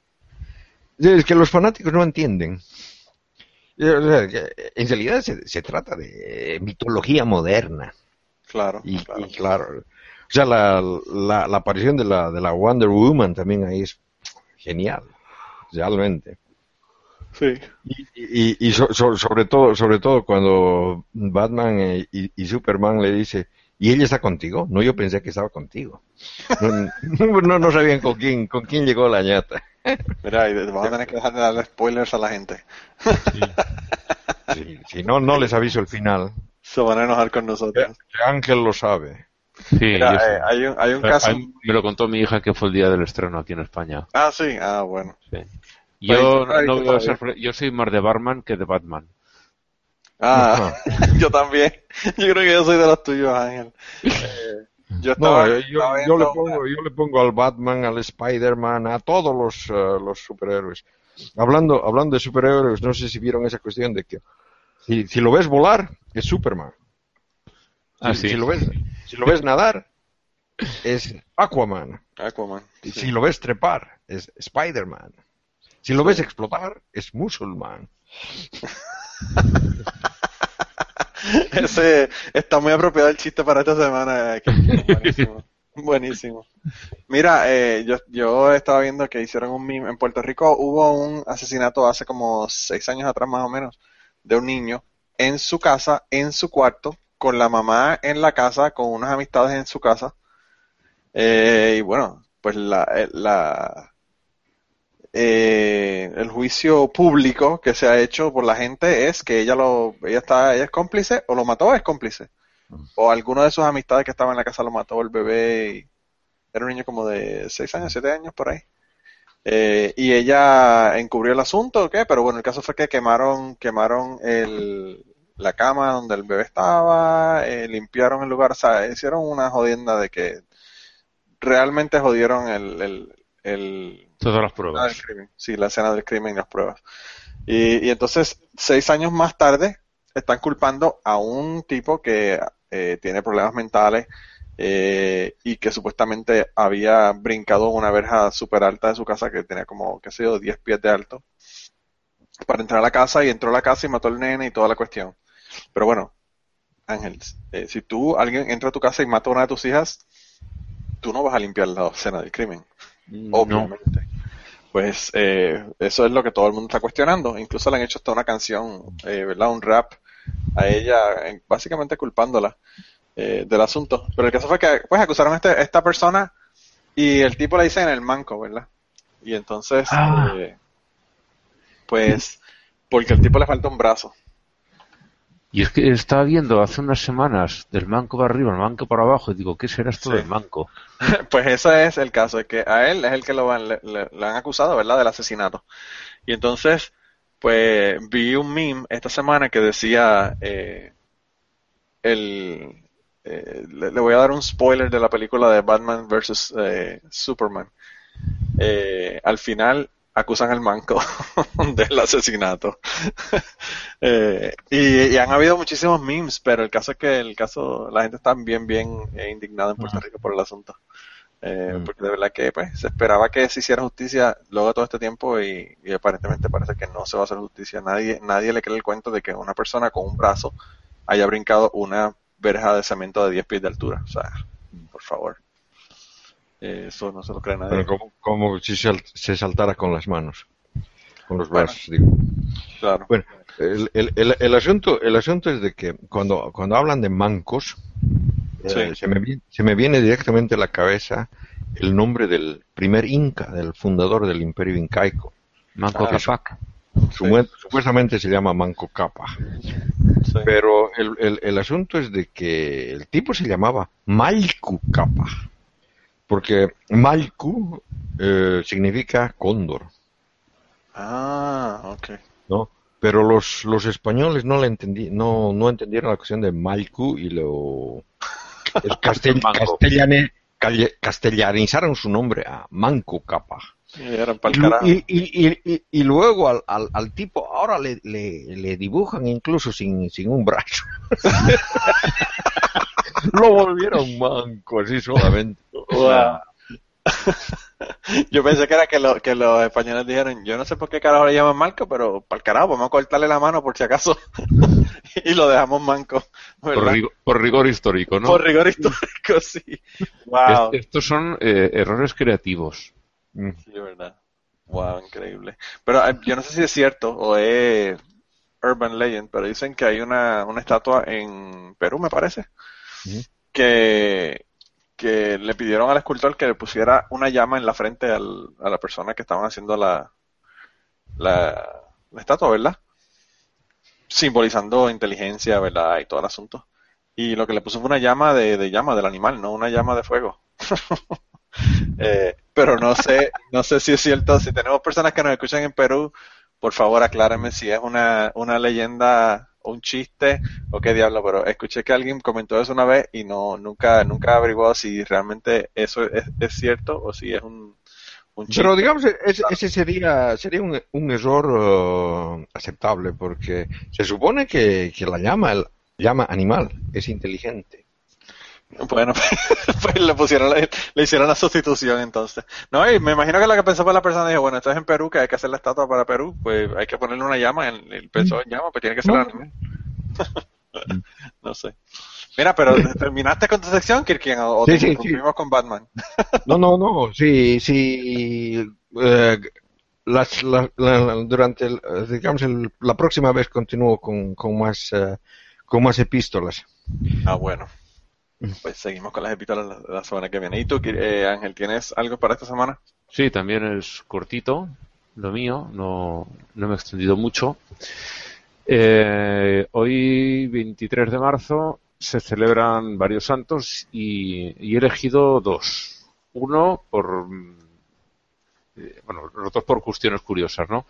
Es que los fanáticos no entienden. En realidad se, trata de mitología moderna. Claro, y, claro. O sea, la, la, aparición de la, de la Wonder Woman también ahí es genial, realmente. Sí. Y, y, sobre todo, sobre todo cuando Batman y, Superman le dice, ¿y ella está contigo? No, yo pensé que estaba contigo. No, no, sabían con quién, con quién llegó la ñata. Mira, y vamos a tener que dejar de darle spoilers a la gente. si no, no les aviso el final. Se van a enojar con nosotros. Ángel lo sabe. Sí, eh, hay un, hay un caso. me lo contó mi hija que fue el día del estreno aquí en España. Ah, sí, ah, bueno. Yo, no veo yo soy más de Batman que de Batman. Ah, yo también. Yo creo que yo soy de los tuyos, Ángel. Eh, yo, no, yo, le pongo, yo le pongo al Batman, al Spider-Man, a todos los, eh, los superhéroes. Hablando, hablando de superhéroes, no sé si vieron esa cuestión de que si, si lo ves volar, es Superman. Ah, si, lo ves, si lo ves nadar, es Aquaman. Aquaman. Si lo ves trepar, es Spider-Man. Si lo ves explotar, es Musulman. Ese está muy apropiado el chiste para esta semana. Buenísimo. Mira, eh, yo, yo estaba viendo que hicieron un meme. En Puerto Rico hubo un asesinato hace como seis años atrás más o menos de un niño en su casa, en su cuarto, con la mamá en la casa, con unas amistades en su casa. Eh, y bueno, pues la, eh, la eh, el juicio público que se ha hecho por la gente es que ella lo ella está ella es cómplice o lo mató o es cómplice o alguno de sus amistades que estaba en la casa lo mató el bebé y era un niño como de 6 años, 7 años por ahí. Eh, y ella encubrió el asunto, ¿qué? Pero bueno, el caso fue que quemaron, quemaron el, la cama donde el bebé estaba, eh, limpiaron el lugar, o sea, hicieron una jodienda de que realmente jodieron el, el, el Todas las pruebas. crimen. Sí, la escena del crimen y las pruebas. Y, y entonces, seis años más tarde, están culpando a un tipo que eh, tiene problemas mentales eh, y que supuestamente había brincado una verja súper alta de su casa que tenía como, qué sé yo, 10 pies de alto para entrar a la casa y entró a la casa y mató al nene y toda la cuestión. Pero bueno, Ángel, eh, si tú, alguien entra a tu casa y mata a una de tus hijas, tú no vas a limpiar la escena del crimen No. obviamente. Pues eh, eso es lo que todo el mundo está cuestionando. Incluso le han hecho hasta una canción, eh, ¿verdad? Un rap a ella, básicamente culpándola eh, del asunto. Pero el caso fue que pues acusaron a este- esta persona y el tipo le dice en el manco, ¿verdad? Y entonces, Ah. eh, pues, porque el tipo le falta un brazo. Y es que estaba viendo hace unas semanas del manco para arriba, el manco para abajo, y digo, ¿qué será esto Sí. del manco? Pues ese es el caso, es que a él es el que lo van- le, le- le han acusado, ¿verdad? Del asesinato. Y entonces, pues vi un meme esta semana que decía, eh, el, eh, le, le voy a dar un spoiler de la película de Batman vs. eh, Superman. Al final acusan al manco del asesinato. Eh, y, y han habido muchísimos memes, pero el caso es que el caso, la gente está bien, bien eh, indignada en Puerto Rico por el asunto. Eh, Mm. Porque de verdad que pues, se esperaba que se hiciera justicia luego de todo este tiempo y, y aparentemente parece que no se va a hacer justicia. Nadie, nadie le cree el cuento de que una persona con un brazo haya brincado una verja de cemento de 10 pies de altura. O sea, por favor. Eh, eso no se lo cree nadie. Como, como si sal- se saltara con las manos, con los Bueno. brazos, digo. Claro. Bueno, el, el, el, el asunto, el asunto es de que cuando, cuando hablan de mancos, eh, se, me, se me viene directamente a la cabeza el nombre del primer inca, del fundador del imperio incaico. Manco Ah, Capac. Supuestamente se llama Manco Capa. Sí. Pero el, el, el asunto es de que el tipo se llamaba Malku Capa. Porque Malku eh, significa cóndor, Ah, ok. ¿no? Pero los, los españoles no le entendí, no, no entendieron la cuestión de Malku y lo castell- castellane- castellanizaron su nombre a Manco Capa. Y Y, carajo. y, y, y, y- y luego al, al, al tipo ahora le, le, le dibujan incluso sin, sin un brazo. Lo volvieron manco así solamente. Wow. Yo pensé que era que, lo- que los españoles dijeron, yo no sé por qué carajo le llaman manco, pero para el carajo, vamos a cortarle la mano por si acaso. y lo dejamos manco. Por, rigor, por rigor histórico, ¿no? Por rigor histórico, sí. Wow. Es- estos son eh, errores creativos. Sí, verdad. Wow, increíble. Pero eh, yo no sé si es cierto o es urban legend, pero dicen que hay una, una estatua en Perú, me parece, que, que le pidieron al escultor que le pusiera una llama en la frente al- a la persona que estaban haciendo la, la, la estatua, ¿verdad? Simbolizando inteligencia, ¿verdad? Y todo el asunto. Y lo que le puso fue una llama de, de llama del animal, no una llama de fuego. Eh, pero no sé, no sé si es cierto. Si tenemos personas que nos escuchan en Perú, por favor aclárenme si es una, una leyenda un chiste o qué diablo. Pero escuché que alguien comentó eso una vez y no nunca nunca averiguado si realmente eso es, es cierto o si es un, un chiste. Pero digamos, ese, ese sería, sería un, un error eh, aceptable porque se supone que, que la llama, el llama animal es inteligente. Bueno, pues le pusieron, la- le hicieron la sustitución entonces. No, y me imagino que lo que pensó fue la persona dijo, bueno, esto es en Perú, que hay que hacer la estatua para Perú, pues hay que ponerle una llama, él, él pensó en llama, pues tiene que ser No. no sé. Mira, pero ¿terminaste con tu sección, Kirkian, o Sí, te sí, sí. con Batman? No, no, no, sí, sí. eh, las, la- la- durante, el, digamos, el- la próxima vez continúo con, con más, eh, con más epístolas. Ah, bueno. Pues seguimos con las epístolas la, la semana que viene. ¿Y tú, eh, Ángel, tienes algo para esta semana? Sí, también es cortito, lo mío, no, no me he extendido mucho. Eh, hoy, 23 de marzo, se celebran varios santos y, y he elegido dos. Uno por, eh, bueno, los dos por cuestiones curiosas, ¿no?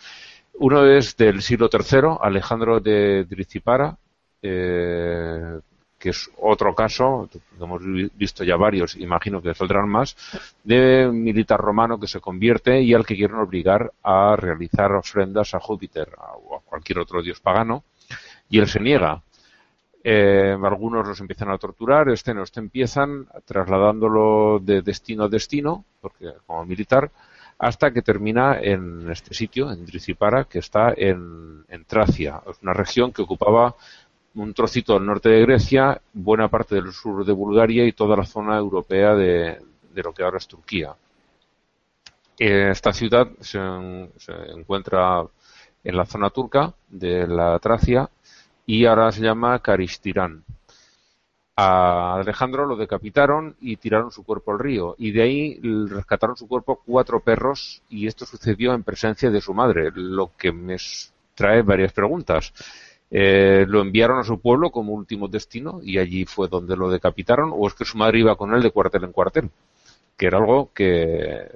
Uno es del siglo III, Alejandro de Dricipara, eh, que es otro caso, hemos vi- visto ya varios, imagino que saldrán más, de un militar romano que se convierte y al que quieren obligar a realizar ofrendas a Júpiter o a cualquier otro dios pagano, y él se niega. Eh, algunos los empiezan a torturar, este no, este empiezan trasladándolo de destino a destino, porque como militar, hasta que termina en este sitio, en Dricipara, que está en, en Tracia, una región que ocupaba un trocito del norte de Grecia, buena parte del sur de Bulgaria y toda la zona europea de, lo que ahora es Turquía. Esta ciudad se, se encuentra en la zona turca de la Tracia y ahora se llama Caristirán. A Alejandro lo decapitaron y tiraron su cuerpo al río. Y de ahí rescataron su cuerpo cuatro perros y esto sucedió en presencia de su madre, lo que me trae varias preguntas. Eh, lo enviaron a su pueblo como último destino y allí fue donde lo decapitaron o es que su madre iba con él de cuartel en cuartel, que era algo que,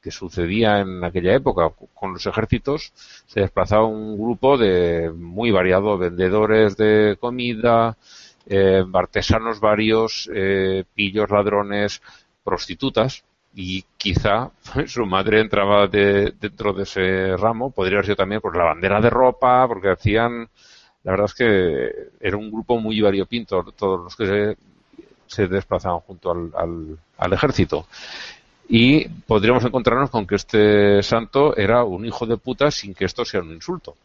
que sucedía en aquella época. Con los ejércitos se desplazaba un grupo de muy variado vendedores de comida eh, artesanos varios eh, pillos ladrones prostitutas y quizá su madre entraba de- dentro de ese ramo podría haber sido también pues la bandera de ropa porque hacían la verdad es que era un grupo muy variopinto todos los que se, desplazaban junto al, al- al ejército y podríamos encontrarnos con que este santo era un hijo de puta sin que esto sea un insulto.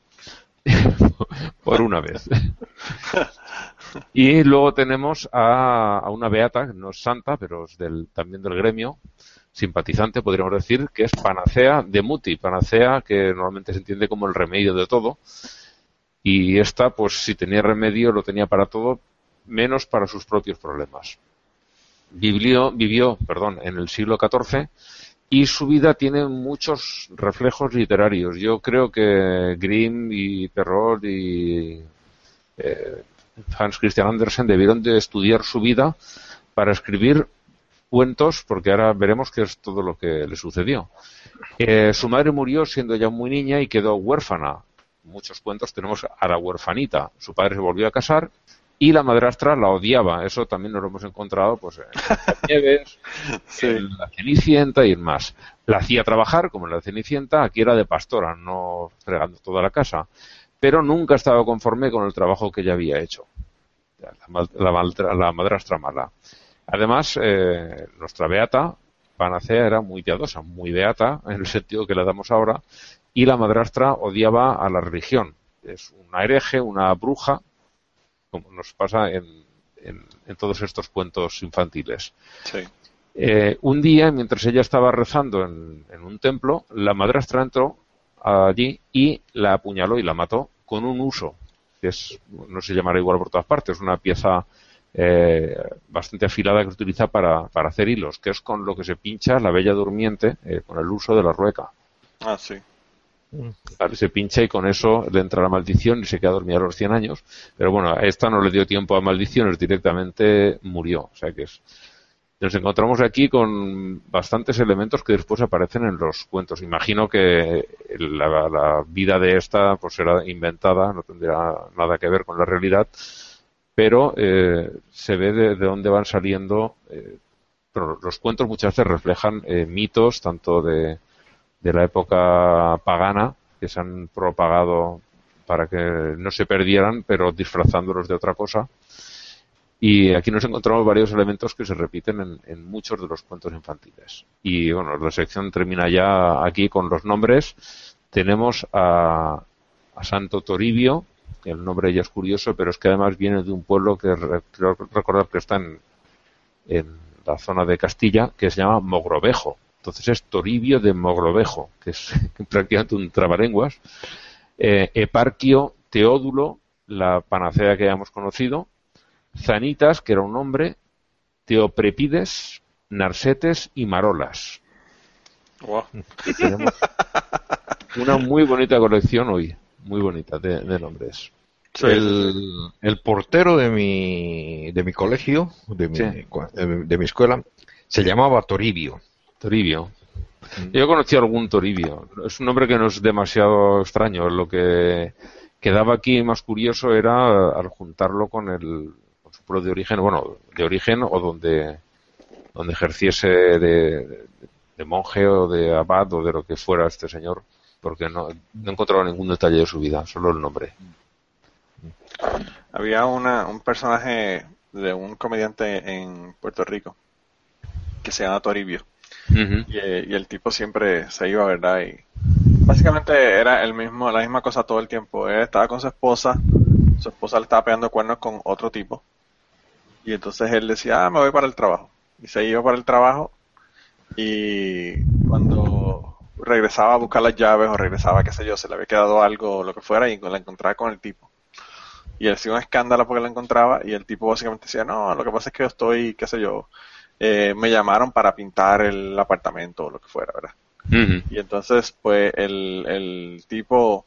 Por una vez. y luego tenemos a, a una beata, no es santa, pero es del, también del gremio, simpatizante, podríamos decir, que es Panacea de Muti. Panacea, que normalmente se entiende como el remedio de todo. Y esta, pues si tenía remedio, lo tenía para todo, menos para sus propios problemas vivió, vivió perdón, en el siglo XIV y su vida tiene muchos reflejos literarios. Yo creo que Grimm y Perrault y eh, Hans Christian Andersen debieron de estudiar su vida para escribir cuentos, porque ahora veremos qué es todo lo que le sucedió. Eh, su madre murió siendo ya muy niña y quedó huérfana. Muchos cuentos tenemos a la huerfanita. Su padre se volvió a casar y la madrastra la odiaba. Eso también nos lo hemos encontrado pues, en Nieves, en la Cenicienta y en más. La hacía trabajar, como en la Cenicienta, aquí era de pastora, no fregando toda la casa. Pero nunca estaba conforme con el trabajo que ella había hecho. La, la la madrastra mala. Además, eh, nuestra beata, Panacea, era muy piadosa, muy beata, en el sentido que le damos ahora, y la madrastra odiaba a la religión. Es una hereje, una bruja, como nos pasa en, en- en todos estos cuentos infantiles. Sí. Eh, un día, mientras ella estaba rezando en, en un templo, la madrastra entró allí y la apuñaló y la mató con un uso, que es, no se llamará igual por todas partes, una pieza eh, bastante afilada que se utiliza para, para hacer hilos, que es con lo que se pincha la bella durmiente eh, con el uso de la rueca. Ah, sí. ¿vale? Se pincha y con eso le entra la maldición y se queda dormida a los 100 años. Pero bueno, a esta no le dio tiempo a maldiciones, directamente murió. O sea que es. Nos encontramos aquí con bastantes elementos que después aparecen en los cuentos. Imagino que la, la vida de esta pues era inventada, no tendría nada que ver con la realidad, pero eh, se ve de, de dónde van saliendo. eh, los cuentos muchas veces reflejan eh, mitos tanto de, de la época pagana que se han propagado para que no se perdieran, pero disfrazándolos de otra cosa. Y aquí nos encontramos varios elementos que se repiten en, en muchos de los cuentos infantiles. Y bueno, la sección termina ya aquí con los nombres. Tenemos a, a Santo Toribio, el nombre ya es curioso, pero es que además viene de un pueblo que creo recordar que está en, en la zona de Castilla, que se llama Mogrovejo. Entonces es Toribio de Mogrovejo, que es prácticamente un trabalenguas. Eh, Eparquio, Teódulo, la panacea que hayamos conocido, Zanitas, que era un hombre, Teoprepides, Narsetes y Marolas. una muy bonita colección hoy, muy bonita de, nombres. El, portero de mi, de mi colegio, de mi, de mi escuela, se llamaba Toribio. Toribio. Yo he conocido algún Toribio. Es un nombre que no es demasiado extraño. Lo que quedaba aquí más curioso era al juntarlo con el su pueblo de origen, bueno, de origen o donde donde ejerciese de, monje o de abad o de lo que fuera este señor, porque no, no he encontrado ningún detalle de su vida, solo el nombre. Había una, un personaje de un comediante en Puerto Rico que se llama Toribio. y, el tipo siempre se iba, ¿verdad? Y básicamente era el mismo, la misma cosa todo el tiempo. Él estaba con su esposa, su esposa le estaba pegando cuernos con otro tipo. Y entonces él decía, ah, me voy para el trabajo. Y se iba para el trabajo y cuando regresaba a buscar las llaves o regresaba, qué sé yo, se le había quedado algo o lo que fuera y la encontraba con el tipo. Y él hacía un escándalo porque la encontraba y el tipo básicamente decía, no, lo que pasa es que yo estoy, qué sé yo, eh, me llamaron para pintar el apartamento o lo que fuera, ¿verdad? Y entonces, pues, el, el tipo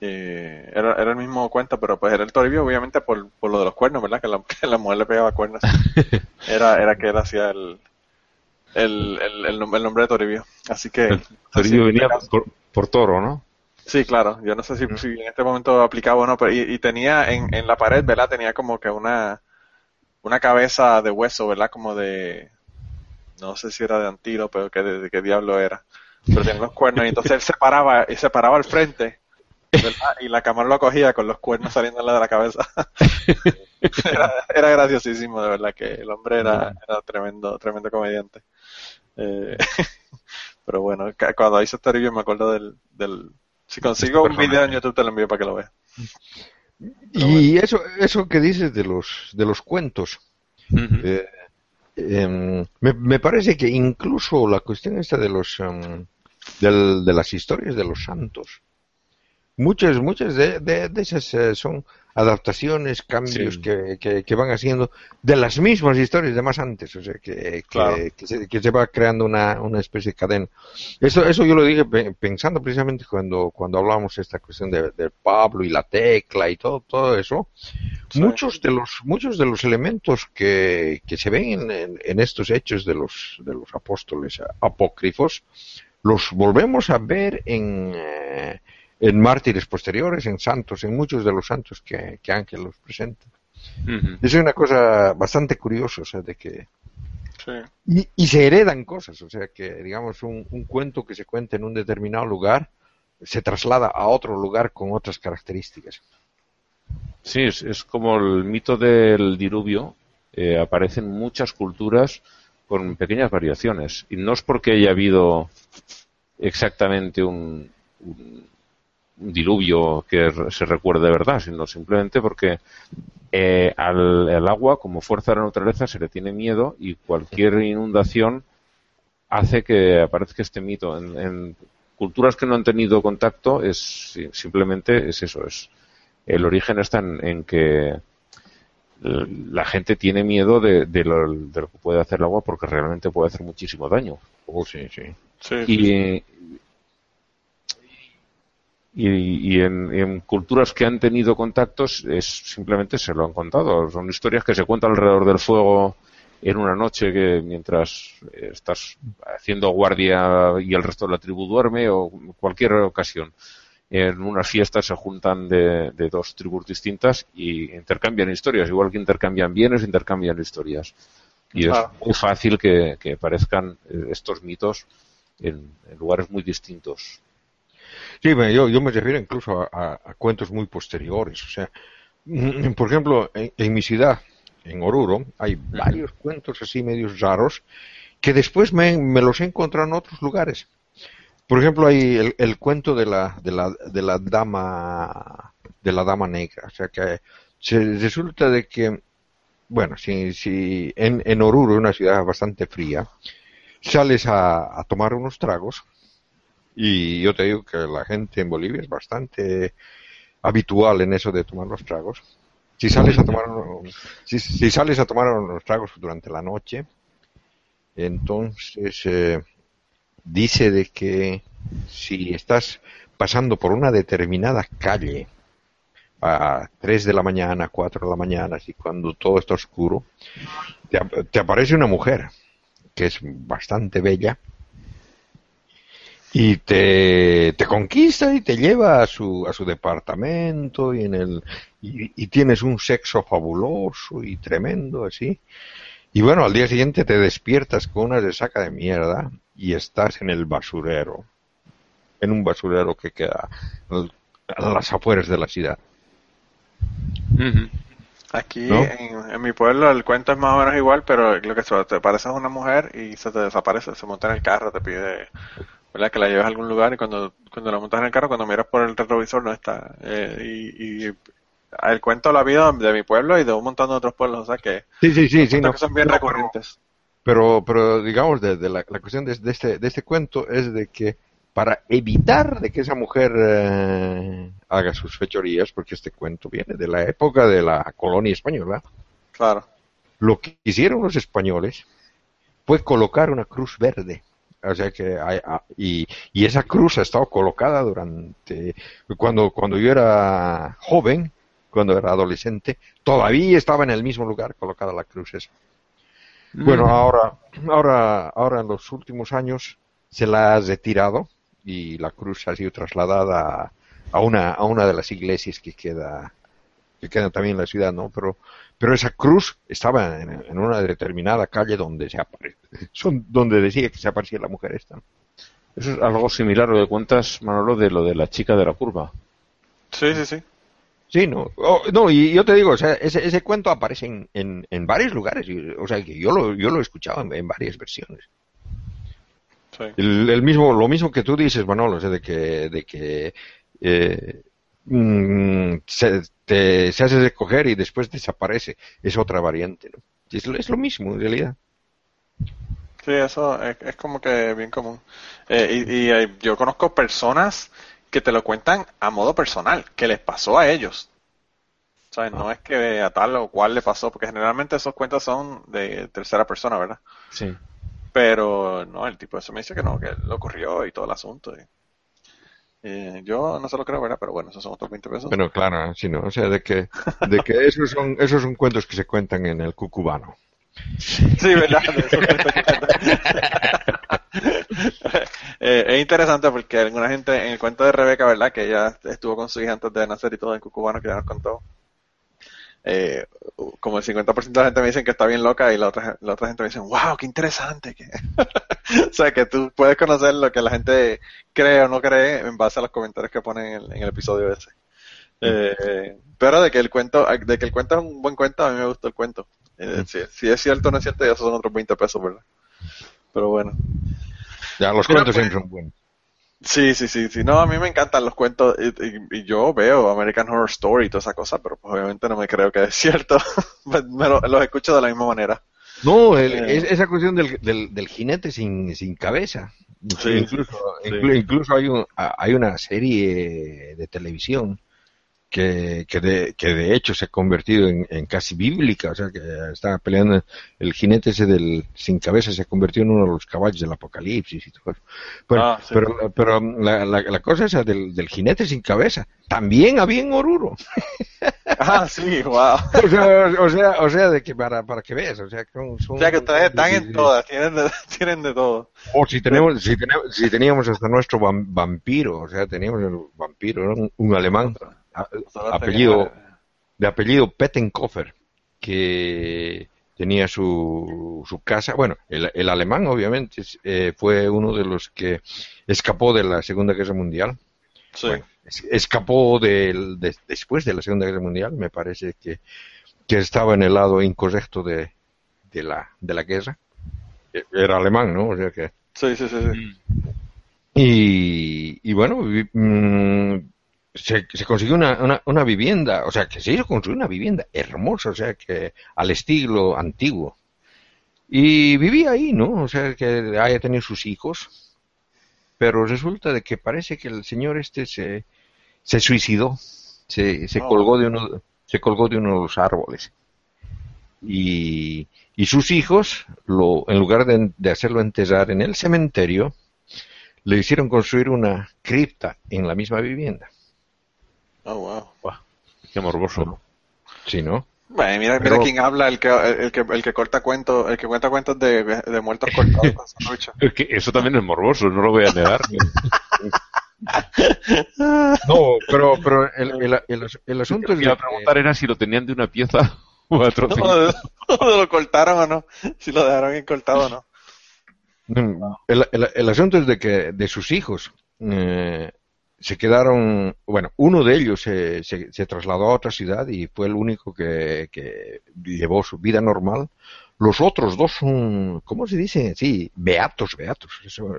eh, era, era el mismo cuento, pero pues era el Toribio, obviamente, por, por lo de los cuernos, ¿verdad? Que la, que la mujer le pegaba cuernos. Era, era que él hacía el, el, el, el, nombre de Toribio. Así que. Toribio venía por, por, toro, ¿no? Sí, claro. Yo no sé si, si, en este momento aplicaba o no, pero y, tenía en, en la pared, ¿verdad? Tenía como que una, una cabeza de hueso, ¿verdad? Como de. No sé si era de antiro, pero que de, qué diablo era. Pero tenía los cuernos y entonces él se paraba, y se paraba al frente y la cámara lo cogía con los cuernos saliendo de la cabeza. era, graciosísimo, de verdad, que el hombre era, era tremendo, tremendo comediante. Eh, pero bueno, cuando hice este review me acuerdo del, del si consigo un video en YouTube te lo envío para que lo veas. Y eso, eso que dices de los, de los cuentos, eh, em, me, me, parece que incluso la cuestión esta de los, del, de las historias de los santos, Muchas, muchas de, de, esas eh, son adaptaciones, cambios que, que, van haciendo de las mismas historias de más antes, o sea, que, que, se, que se, va creando una, una especie de cadena. Eso, eso yo lo dije pensando precisamente cuando, cuando hablábamos de esta cuestión de, Pablo y la tecla y todo, todo eso. Muchos de los, muchos de los elementos que, que se ven en, en, estos hechos de los, de los apóstoles apócrifos, los volvemos a ver en, eh, en mártires posteriores, en santos, en muchos de los santos que, que Ángel los presenta. Es una cosa bastante curiosa, o sea, de que... Y, y, se heredan cosas, o sea, que digamos un, un cuento que se cuenta en un determinado lugar se traslada a otro lugar con otras características. Sí, es, es como el mito del diluvio, eh, aparecen muchas culturas con pequeñas variaciones. Y no es porque haya habido exactamente un, un diluvio que se recuerde de verdad, sino simplemente porque eh, al agua, como fuerza de la naturaleza, se le tiene miedo y cualquier inundación hace que aparezca este mito. En, culturas que no han tenido contacto, es simplemente es eso, es el origen está en, que la gente tiene miedo de, lo, que puede hacer el agua porque realmente puede hacer muchísimo daño. Oh, sí, sí. y, y, en, culturas que han tenido contactos es simplemente se lo han contado. Son historias que se cuentan alrededor del fuego en una noche que mientras estás haciendo guardia y el resto de la tribu duerme o cualquier ocasión. En unas fiestas se juntan de, dos tribus distintas y intercambian historias, igual que intercambian bienes, intercambian historias. Y es muy fácil que, que aparezcan estos mitos en lugares muy distintos. Sí, yo, yo me refiero incluso a, cuentos muy posteriores. O sea, mm, por ejemplo, en, mi ciudad, en Oruro, hay varios cuentos así medios raros que después me, me, los he encontrado en otros lugares. Por ejemplo, hay el, el cuento de la, de la, de la dama de la dama negra. O sea que se resulta de que, bueno, si, si en, en Oruro, una ciudad bastante fría, sales a, a tomar unos tragos y yo te digo que la gente en Bolivia es bastante habitual en eso de tomar los tragos. Si sales a tomar si, si sales a tomar unos tragos durante la noche, entonces eh, dice de que si estás pasando por una determinada calle a 3 de la mañana, 4 de la mañana, así cuando todo está oscuro, te, te aparece una mujer que es bastante bella y te, te conquista y te lleva a su, a su departamento y en el y, y tienes un sexo fabuloso y tremendo así y bueno al día siguiente te despiertas con una resaca de mierda y estás en el basurero en un basurero que queda a las afueras de la ciudad. Aquí ¿No? en, en mi pueblo el cuento es más o menos igual, pero lo que se- te pareces a una mujer y se te desaparece, se monta en el carro, te pide ¿verdad? que la lleves a algún lugar y cuando, cuando la montas en el carro, cuando miras por el retrovisor no está. Eh, y, y el cuento de la vida de mi pueblo y de un montón de otros pueblos, o sea que, sí sí sí, sí cuentos no, que son bien no, recurrentes. Pero, pero digamos, de, de la, la cuestión de, de este, de este cuento es de que para evitar de que esa mujer eh, haga sus fechorías, porque este cuento viene de la época de la colonia española, Claro. lo que hicieron los españoles fue colocar una cruz verde. O sea que hay- ah, y, y esa cruz ha estado colocada durante cuando cuando yo era joven, cuando era adolescente, todavía estaba en el mismo lugar colocada la cruz esa. Bueno, ahora, ahora, ahora en los últimos años se la ha retirado y la cruz ha sido trasladada a una, a una de las iglesias que queda, que queda también en la ciudad, ¿no? Pero, pero esa cruz estaba en, en una determinada calle donde se apare- son, donde decía que se aparecía la mujer esta. Eso es algo similar a lo que cuentas, Manolo, de lo de la chica de la curva. Sí, sí, sí. Sí, no, Oh, no, y yo te digo, o sea, ese, ese cuento aparece en, en, en varios lugares, y, o sea, que yo lo, yo lo he escuchado en, en varias versiones. sí. El, el mismo, lo mismo que tú dices, Manolo, o sea, de que, de que eh, mm, se, te, se hace recoger y después desaparece, es otra variante, ¿no? Es, lo- es lo mismo, en realidad. Sí, eso es, es como que bien común. Eh, y y, eh, yo conozco personas que te lo cuentan a modo personal, que les pasó a ellos. ¿Sabes? No es que a tal o cual le pasó, porque generalmente esos cuentos son de tercera persona, ¿verdad? Sí. Pero no, el tipo de eso me dice que no, que le ocurrió y todo el asunto. y- y yo no se lo creo, ¿verdad? Pero bueno, esos son otros 20 pesos. Bueno, claro, sí, ¿no? O sea, de que, de que esos son, esos son cuentos que se cuentan en el cucubano. Sí, ¿verdad? Eh, es interesante porque alguna gente, en el cuento de Rebeca, ¿verdad? Que ella estuvo con su hija antes de nacer y todo en Cucubano, que ya nos contó. Eh, como el 50% de la gente me dicen que está bien loca y la otra, la otra gente me dice, wow, qué interesante. que-". o sea, que tú puedes conocer lo que la gente cree o no cree en base a los comentarios que ponen en, el- en el episodio ese. Eh, pero de que el cuento, de que el cuento es un buen cuento, a mí me gustó el cuento. Eh, si, si es cierto o no es cierto, ya esos son otros 20 pesos, ¿verdad? Pero bueno. Ya, los Mira, cuentos pues, siempre son buenos. Sí, sí, sí, sí. No, a mí me encantan los cuentos y, y- y yo veo American Horror Story y toda esa cosa, pero pues obviamente no me creo que es cierto. me lo- los escucho de la misma manera. No, el- Eh. es- esa cuestión del, del, del jinete sin, sin cabeza. Sí, incluso, sí. incluso hay, un, hay una serie de televisión que, que, de, que de hecho se ha convertido en, en casi bíblica, o sea que está peleando el jinete ese del sin cabeza se convirtió en uno de los caballos del apocalipsis y todo eso. Pero, Ah, sí. pero, pero la, la, la cosa esa del, del jinete sin cabeza también había en Oruro. Ah, sí, wow. O sea, o sea, o sea de que para, para que veas, o sea, que son, son- O sea que ustedes están en todas, tienen de, tienen de todo. O si tenemos, si tenemos, si teníamos hasta nuestro vam- vampiro, o sea, teníamos el vampiro, era un, un alemán, a- apellido, de apellido Pettenkofer, que tenía su, su casa, bueno, el, el alemán obviamente eh, fue uno de los que escapó de la Segunda Guerra Mundial, Sí. bueno, es- escapó del- de- después de la Segunda Guerra Mundial, me parece que, que estaba en el lado incorrecto de, de la, de la guerra, E- era alemán, ¿no? O sea que sí, sí, sí, sí. y, y bueno, vi- mm, se, se consiguió una, una, una vivienda, o sea, que se hizo construir una vivienda hermosa, o sea, que al estilo antiguo. Y vivía ahí, ¿no? O sea, que haya tenido sus hijos. Pero resulta de que parece que el señor este se, se suicidó. Se, se Oh. colgó de uno, se colgó de uno de los árboles. Y, y sus hijos, lo, en lugar de, de hacerlo enterrar en el cementerio, le hicieron construir una cripta en la misma vivienda. Oh, wow. Qué morboso. ¿Sí, no? Bueno, mira, mira Pero- quién habla, el que, el que, el que corta cuentos, el que cuenta cuentos de, de muertos cortados con su lucha. Es que eso también es morboso, no lo voy a negar. No, pero, pero el, el, el, el asunto Lo es que iba a de que- preguntar era si lo tenían de una pieza o a trocitos. No, lo cortaron o no, si lo dejaron bien cortado o no. Mm, El, el- el asunto es de que de sus hijos eh, se quedaron, bueno, uno de ellos se, se, se trasladó a otra ciudad y fue el único que, que llevó su vida normal. Los otros dos son, ¿cómo se dice? Sí, beatos, beatos.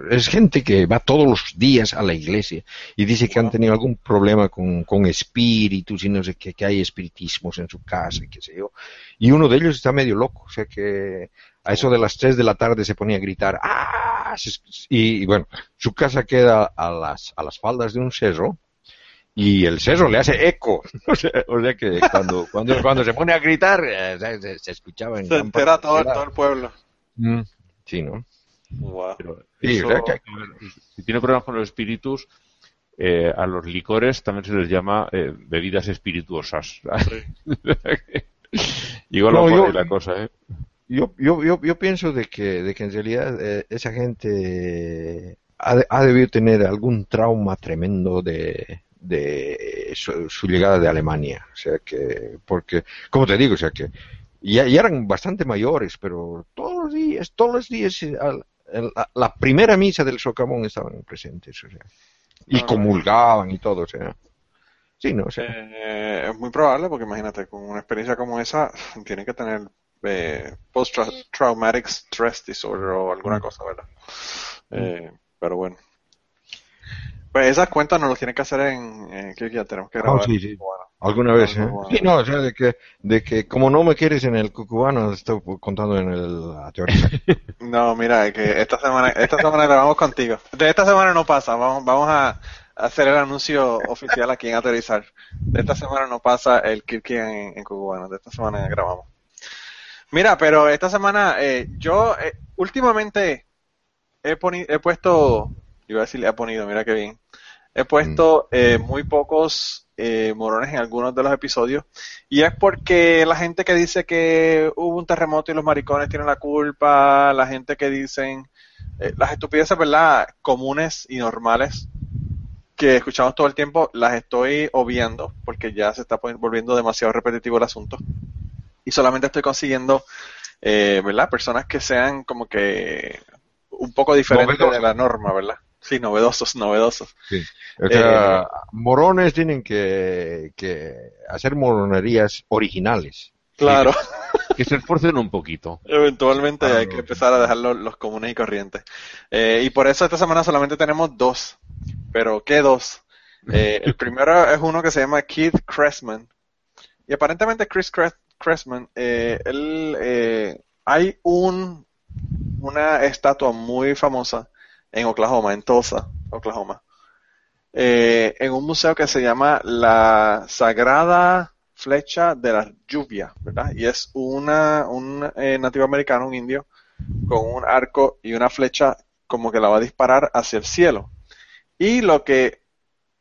Es gente que va todos los días a la iglesia y dice que han tenido algún problema con, con espíritus y no sé qué, que hay espiritismos en su casa y qué sé yo. Y uno de ellos está medio loco, o sea que a eso de las 3 de la tarde se ponía a gritar ¡Ah! Y, y bueno, su casa queda a las, a las faldas de un cerro y el cerro le hace eco. O sea, o sea que cuando, cuando, cuando se pone a gritar eh, se, escuchaba en Se entera todo, la el pueblo. Mm, Sí, ¿no? Wow. Sí, Eso- o sea que- si tiene problemas con los espíritus, eh, a los licores también se les llama eh, bebidas espirituosas. Igual No, va por yo- ahí la cosa, ¿eh? Yo, yo, yo, yo pienso de que, de que en realidad eh, esa gente ha, ha debido tener algún trauma tremendo de, de su, su llegada de Alemania. O sea que, porque, como te digo, o sea que ya, ya eran bastante mayores, pero todos los días, todos los días, eh, al- la, primera misa del socavón estaban presentes, o sea, y Ah, comulgaban y todo, o sea. Sí, no, o sea. Eh, es muy probable porque imagínate, con una experiencia como esa, tiene que tener eh, post-traumatic stress disorder o alguna cosa, ¿verdad? Eh, pero bueno. Pues esas cuentas nos las tienen que hacer en, en que ya tenemos que Ah, grabar. sí, sí. Bueno, Alguna vez, ¿eh? Algo bueno. Sí, no, o sea, de que, de que como no me quieres en el cucubano, estoy contando en el la teoría. No, mira, que esta semana, esta semana grabamos contigo. De esta semana no pasa, vamos, vamos a hacer el anuncio oficial aquí en Aterrizar. De esta semana no pasa el Kirky en, en Cubano, de esta semana grabamos. Mira, pero esta semana eh, yo eh, últimamente he, puesto, iba a decir he ponido, mira qué bien, he puesto eh, muy pocos eh, morones en algunos de los episodios y es porque la gente que dice que hubo un terremoto y los maricones tienen la culpa, la gente que dicen eh, las estupideces, ¿verdad? Comunes y normales que escuchamos todo el tiempo, las estoy obviando porque ya se está volviendo demasiado repetitivo el asunto. Y solamente estoy consiguiendo, eh, ¿verdad? Personas que sean como que un poco diferentes Novedosos. de la norma, ¿verdad? Sí, novedosos, novedosos. Sí. O sea, Eh, morones tienen que, que hacer moronerías originales. Claro. Que se esfuercen un poquito. Eventualmente Ah, hay que empezar a dejar los, los comunes y corrientes. Eh, y por eso esta semana solamente tenemos dos. Pero, ¿qué dos? Eh, el primero es uno que se llama Keith Cressman. Y aparentemente Chris Cres- Cressman, eh, eh, hay un, una estatua muy famosa en Oklahoma, en Tulsa, Oklahoma. Eh, en un museo que se llama la Sagrada Flecha de la Lluvia, ¿verdad? Y es una, un nativo americano, un indio, con un arco y una flecha como que la va a disparar hacia el cielo. Y lo que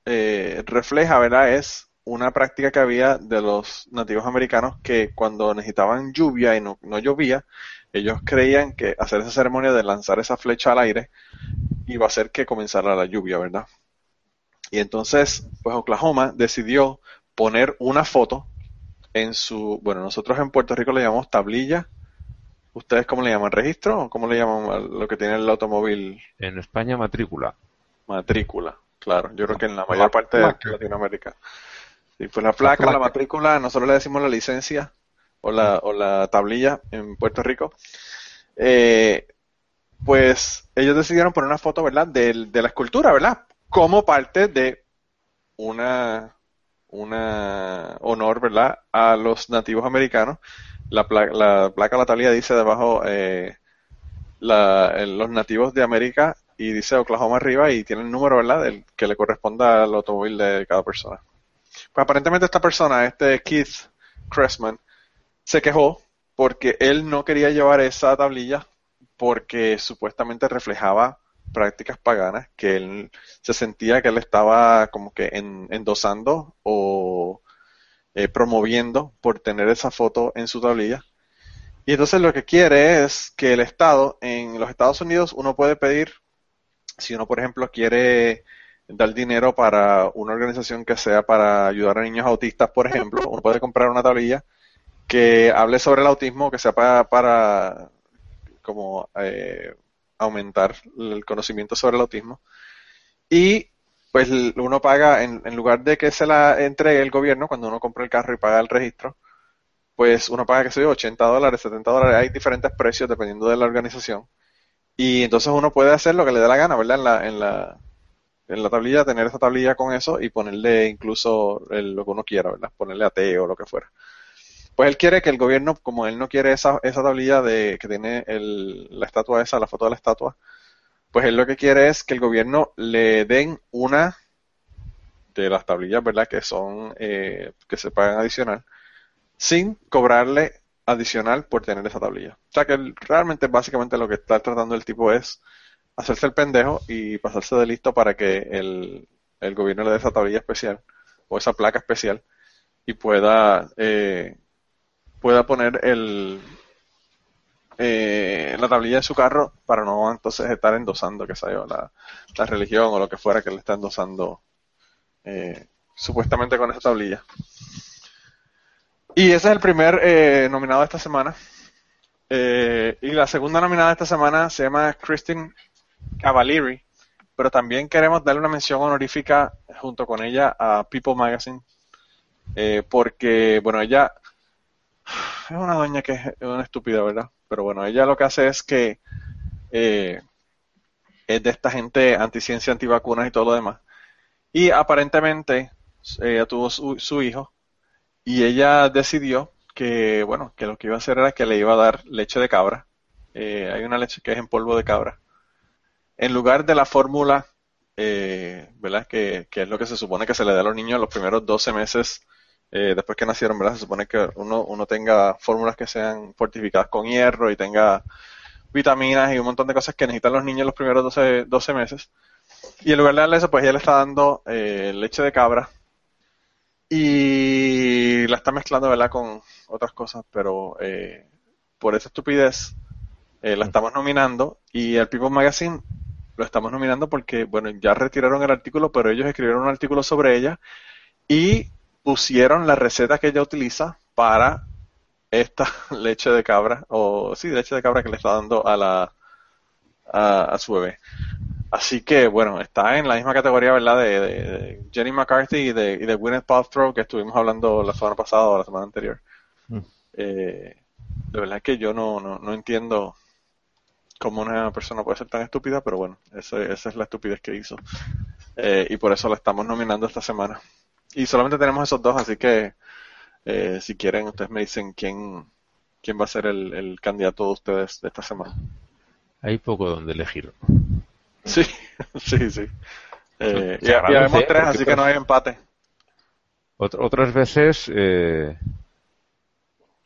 refleja, ¿verdad? Es una práctica que había de los nativos americanos que cuando necesitaban lluvia y no, no llovía, ellos creían que hacer esa ceremonia de lanzar esa flecha al aire iba a hacer que comenzara la lluvia, ¿verdad? Y entonces, pues Oklahoma decidió poner una foto en su, bueno, nosotros en Puerto Rico le llamamos tablilla. ¿Ustedes cómo le llaman? ¿Registro o cómo le llaman a lo que tiene el automóvil? En España, matrícula. Matrícula, claro. Yo creo que en la mayor parte de. Latinoamérica. Sí, pues la placa, la, placa. matrícula, nosotros le decimos la licencia o la, o la tablilla en Puerto Rico. Eh, pues ellos decidieron poner una foto, ¿verdad? del- de la escultura, ¿verdad? Como parte de una, una honor, ¿verdad?, a los nativos americanos. La, pla- la placa, la tablilla dice debajo eh, la- los nativos de América y dice Oklahoma arriba y tiene el número, ¿verdad?, del que le corresponda al automóvil de cada persona. Pues aparentemente esta persona, este Keith Cressman, se quejó porque él no quería llevar esa tablilla porque supuestamente reflejaba prácticas paganas que él se sentía que él estaba como que en- endosando o eh, promoviendo por tener esa foto en su tablilla. Y entonces lo que quiere es que el Estado, en los Estados Unidos, uno puede pedir, si uno por ejemplo quiere dar dinero para una organización que sea para ayudar a niños autistas, por ejemplo, uno puede comprar una tablilla que hable sobre el autismo, que sea para, para como eh, aumentar el conocimiento sobre el autismo. Y pues uno paga, en, en lugar de que se la entregue el gobierno cuando uno compra el carro y paga el registro, pues uno paga, que sé yo, 80 dólares, 70 dólares, hay diferentes precios dependiendo de la organización. Y entonces uno puede hacer lo que le dé la gana, ¿verdad? En la, en la, en la tablilla, tener esa tablilla con eso y ponerle incluso lo que uno quiera, ¿verdad? Ponerle ateo o lo que fuera. Pues él quiere que el gobierno, como él no quiere esa, esa tablilla de que tiene el, la estatua esa, la foto de la estatua, pues él lo que quiere es que el gobierno le den una de las tablillas, ¿verdad? Que son, eh, que se pagan adicional, sin cobrarle adicional por tener esa tablilla. O sea que realmente básicamente lo que está tratando el tipo es hacerse el pendejo y pasarse de listo para que el, el gobierno le dé esa tablilla especial o esa placa especial y pueda eh, pueda poner el eh, la tablilla de su carro para no entonces estar endosando que yo la, la religión o lo que fuera que le está endosando eh, supuestamente con esa tablilla. Y ese es el primer eh, nominado de esta semana. Eh, y la segunda nominada de esta semana se llama Christine Cavalieri pero también queremos darle una mención honorífica junto con ella a People Magazine eh, porque bueno ella es una doña que es una estúpida, ¿verdad? Pero bueno, ella lo que hace es que eh, es de esta gente anticiencia, antivacunas y todo lo demás. Y aparentemente eh, ella tuvo su, su hijo y ella decidió que, bueno, que lo que iba a hacer era que le iba a dar leche de cabra. Hay una leche que es en polvo de cabra. En lugar de la fórmula, eh, ¿verdad? Que, que es lo que se supone que se le da a los niños los primeros 12 meses eh, después que nacieron, ¿verdad? Se supone que uno, uno tenga fórmulas que sean fortificadas con hierro y tenga vitaminas y un montón de cosas que necesitan los niños los primeros 12, 12 meses. Y en lugar de darle eso, pues ella le está dando eh, leche de cabra y la está mezclando, ¿verdad? Con otras cosas, pero eh, por esa estupidez eh, la estamos nominando y el People Magazine lo estamos nominando porque, bueno, ya retiraron el artículo, pero ellos escribieron un artículo sobre ella y pusieron la receta que ella utiliza para esta leche de cabra, o sí, leche de cabra que le está dando a la a, a su bebé. Así que, bueno, está en la misma categoría, ¿verdad? De, de- de Jenny McCarthy y de, y de Gwyneth Paltrow que estuvimos hablando la semana pasada o la semana anterior. Mm. Eh, de verdad que yo no, no, no entiendo cómo una persona puede ser tan estúpida, pero bueno, esa, esa es la estupidez que hizo. Eh, y por eso la estamos nominando esta semana. Y solamente tenemos esos dos, así que eh, si quieren, ustedes me dicen quién, quién va a ser el, el candidato de ustedes de esta semana. Hay poco donde elegir. Sí, sí, sí. Eh, y, y agradece, habemos tres, así que no hay empate. Ot- otras veces eh,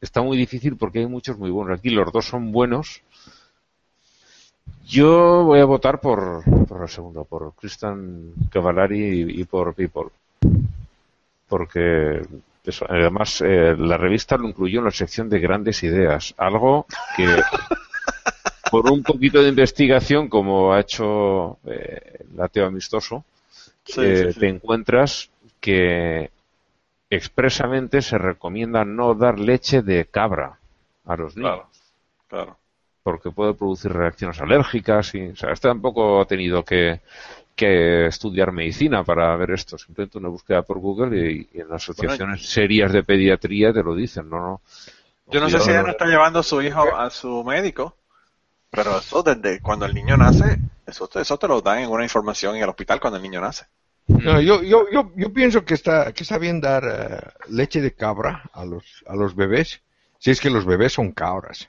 está muy difícil porque hay muchos muy buenos. Aquí los dos son buenos. Yo voy a votar por, por el segundo, por Christian Cavallari y, y por People. Porque eso, además eh, la revista lo incluyó en la sección de grandes ideas. Algo que por un poquito de investigación, como ha hecho eh, el ateo amistoso, Sí, eh, sí, sí. te encuentras que expresamente se recomienda no dar leche de cabra a los niños Claro, claro. Porque puede producir reacciones alérgicas y o sea, este tampoco ha tenido que, que estudiar medicina para ver esto simplemente una búsqueda por Google y, y en las asociaciones serias de pediatría te lo dicen no no Yo no sé si ella no está llevando a su hijo a su médico, pero eso desde cuando el niño nace, eso, te- eso te lo dan en una información en el hospital cuando el niño nace. No, yo, yo, yo, yo pienso que está, que está bien dar eh, leche de cabra a los, a los bebés, si es que los bebés son cabras.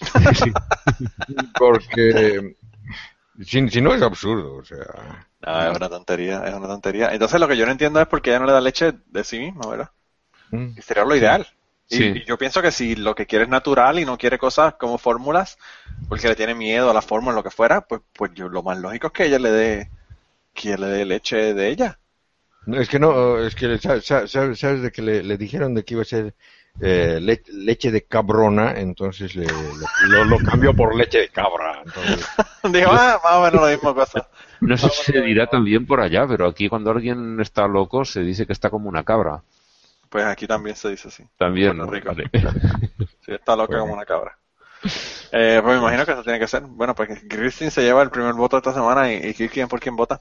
Porque si, si no es absurdo, o sea. No, es una tontería, es una tontería. Entonces lo que yo no entiendo es por qué ella no le da leche de sí misma, ¿verdad? mm. Sería lo ideal. Y- Sí. Y, yo pienso que si lo que quiere es natural y no quiere cosas como fórmulas, porque le tiene miedo a la fórmula, lo que fuera, pues, pues yo, lo más lógico es que ella le dé, que ella le dé leche de ella. No, es que no, es que sa- sa- sabes, sabes de que le, le dijeron de que iba a ser eh, le- leche de cabrona, entonces le, le- lo, lo cambió por leche de cabra. Entonces, Dijo, ah, más o menos la misma cosa. No sé si se dirá también por allá, pero aquí cuando alguien está loco se dice que está como una cabra. Pues aquí también se dice así. También, ¿no? Rico. Vale. Sí, está loca Bueno. como una cabra. Eh, pues me imagino que eso tiene que ser. Bueno, pues Christine se lleva el primer voto esta semana y, y ¿quién por quién vota?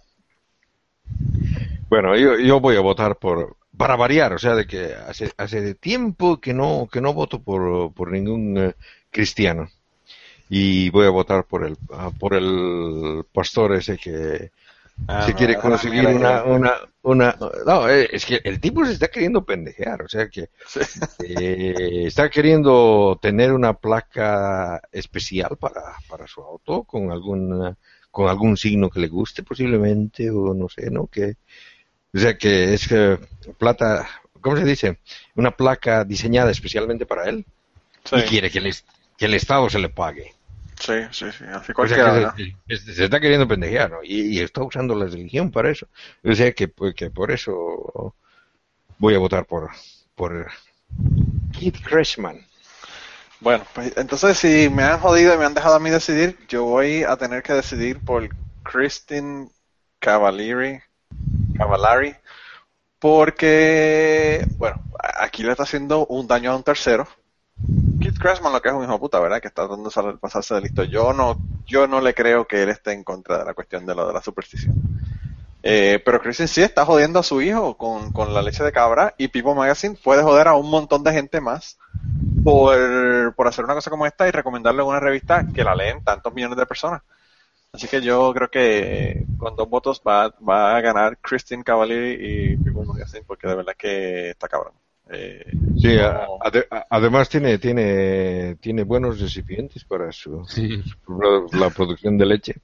bueno, yo, yo voy a votar por, para variar, o sea, de que hace, hace tiempo que no, que no voto por, por ningún eh, cristiano. Y voy a votar por el, ah, por el pastor ese que, Ah, se no, quiere conseguir una, una, una, no, eh, es que el tipo se está queriendo pendejear, o sea que Sí. eh, está queriendo tener una placa especial para, para su auto con algún, con algún signo que le guste posiblemente o no sé, ¿no? Que, o sea que es que plata, ¿cómo se dice? Una placa diseñada especialmente para él Sí, y quiere que el, es- que el Estado se le pague. sí, sí, sí, así O sea se, se- se está queriendo pendejear, ¿no? Y, y está usando la religión para eso. O sea que, pues, que por eso voy a votar por, por Keith Crashman. Bueno, pues entonces si me han jodido y me han dejado a mí decidir, yo voy a tener que decidir por Christine Cavalieri, Cavallari, porque, bueno, aquí le está haciendo un daño a un tercero. Keith Crashman lo que es un hijo puta, ¿verdad? Que está tratando de pasarse de listo. Yo no, yo no le creo que él esté en contra de la cuestión de de la superstición. Eh, pero Christine sí está jodiendo a su hijo con, con la leche de cabra y People Magazine puede joder a un montón de gente más por, por hacer una cosa como esta y recomendarle una revista que la leen tantos millones de personas. Así que yo creo que con dos votos va, va a ganar Christine Cavalieri y People Magazine porque de verdad que está cabrón. Eh, Sí, no- a- ade- a- además tiene, tiene, tiene buenos recipientes para su, Sí. la producción de leche.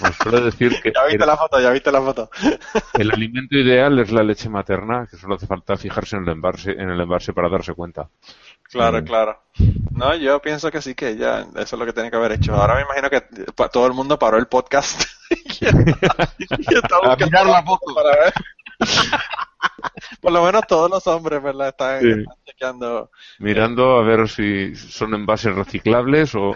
Os suelo decir que ya viste el, la foto, ya viste la foto. el alimento ideal es la leche materna, que solo hace falta fijarse en el envase, en el envase para darse cuenta. Claro, Mm. claro. No, yo pienso que sí, que ya eso es lo que tiene que haber hecho. Ahora me imagino que todo el mundo paró el podcast y está, y está A mirar la foto. para ver. Por lo menos todos los hombres, ¿verdad? Están, Sí. están chequeando. Mirando a ver si son envases reciclables o...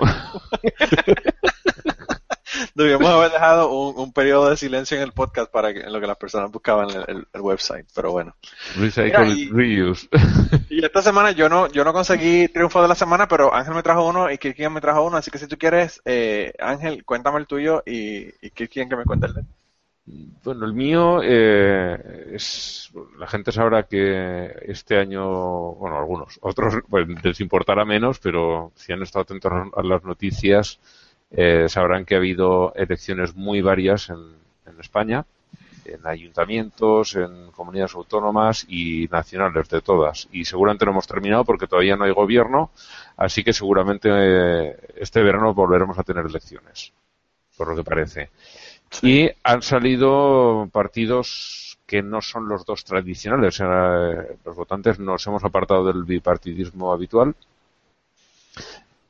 Debíamos haber dejado un, un periodo de silencio en el podcast para que, en lo que las personas buscaban el, el- el website, pero bueno. Recycle, Mira, y- reuse. Y esta semana yo no, yo no conseguí triunfo de la semana, pero Ángel me trajo uno y Kirkian me trajo uno, así que si tú quieres, eh, Ángel, cuéntame el tuyo y, y Kirkian que me cuente el de. Bueno, el mío eh, es. La gente sabrá que este año, bueno, algunos, otros pues, les importará menos, pero si han estado atentos a las noticias, eh, sabrán que ha habido elecciones muy varias en, en España, en ayuntamientos, en comunidades autónomas y nacionales de todas. Y seguramente no hemos terminado porque todavía no hay gobierno, así que seguramente eh, este verano volveremos a tener elecciones, por lo que parece. Y han salido partidos que no son los dos tradicionales. Eh, Los votantes nos hemos apartado del bipartidismo habitual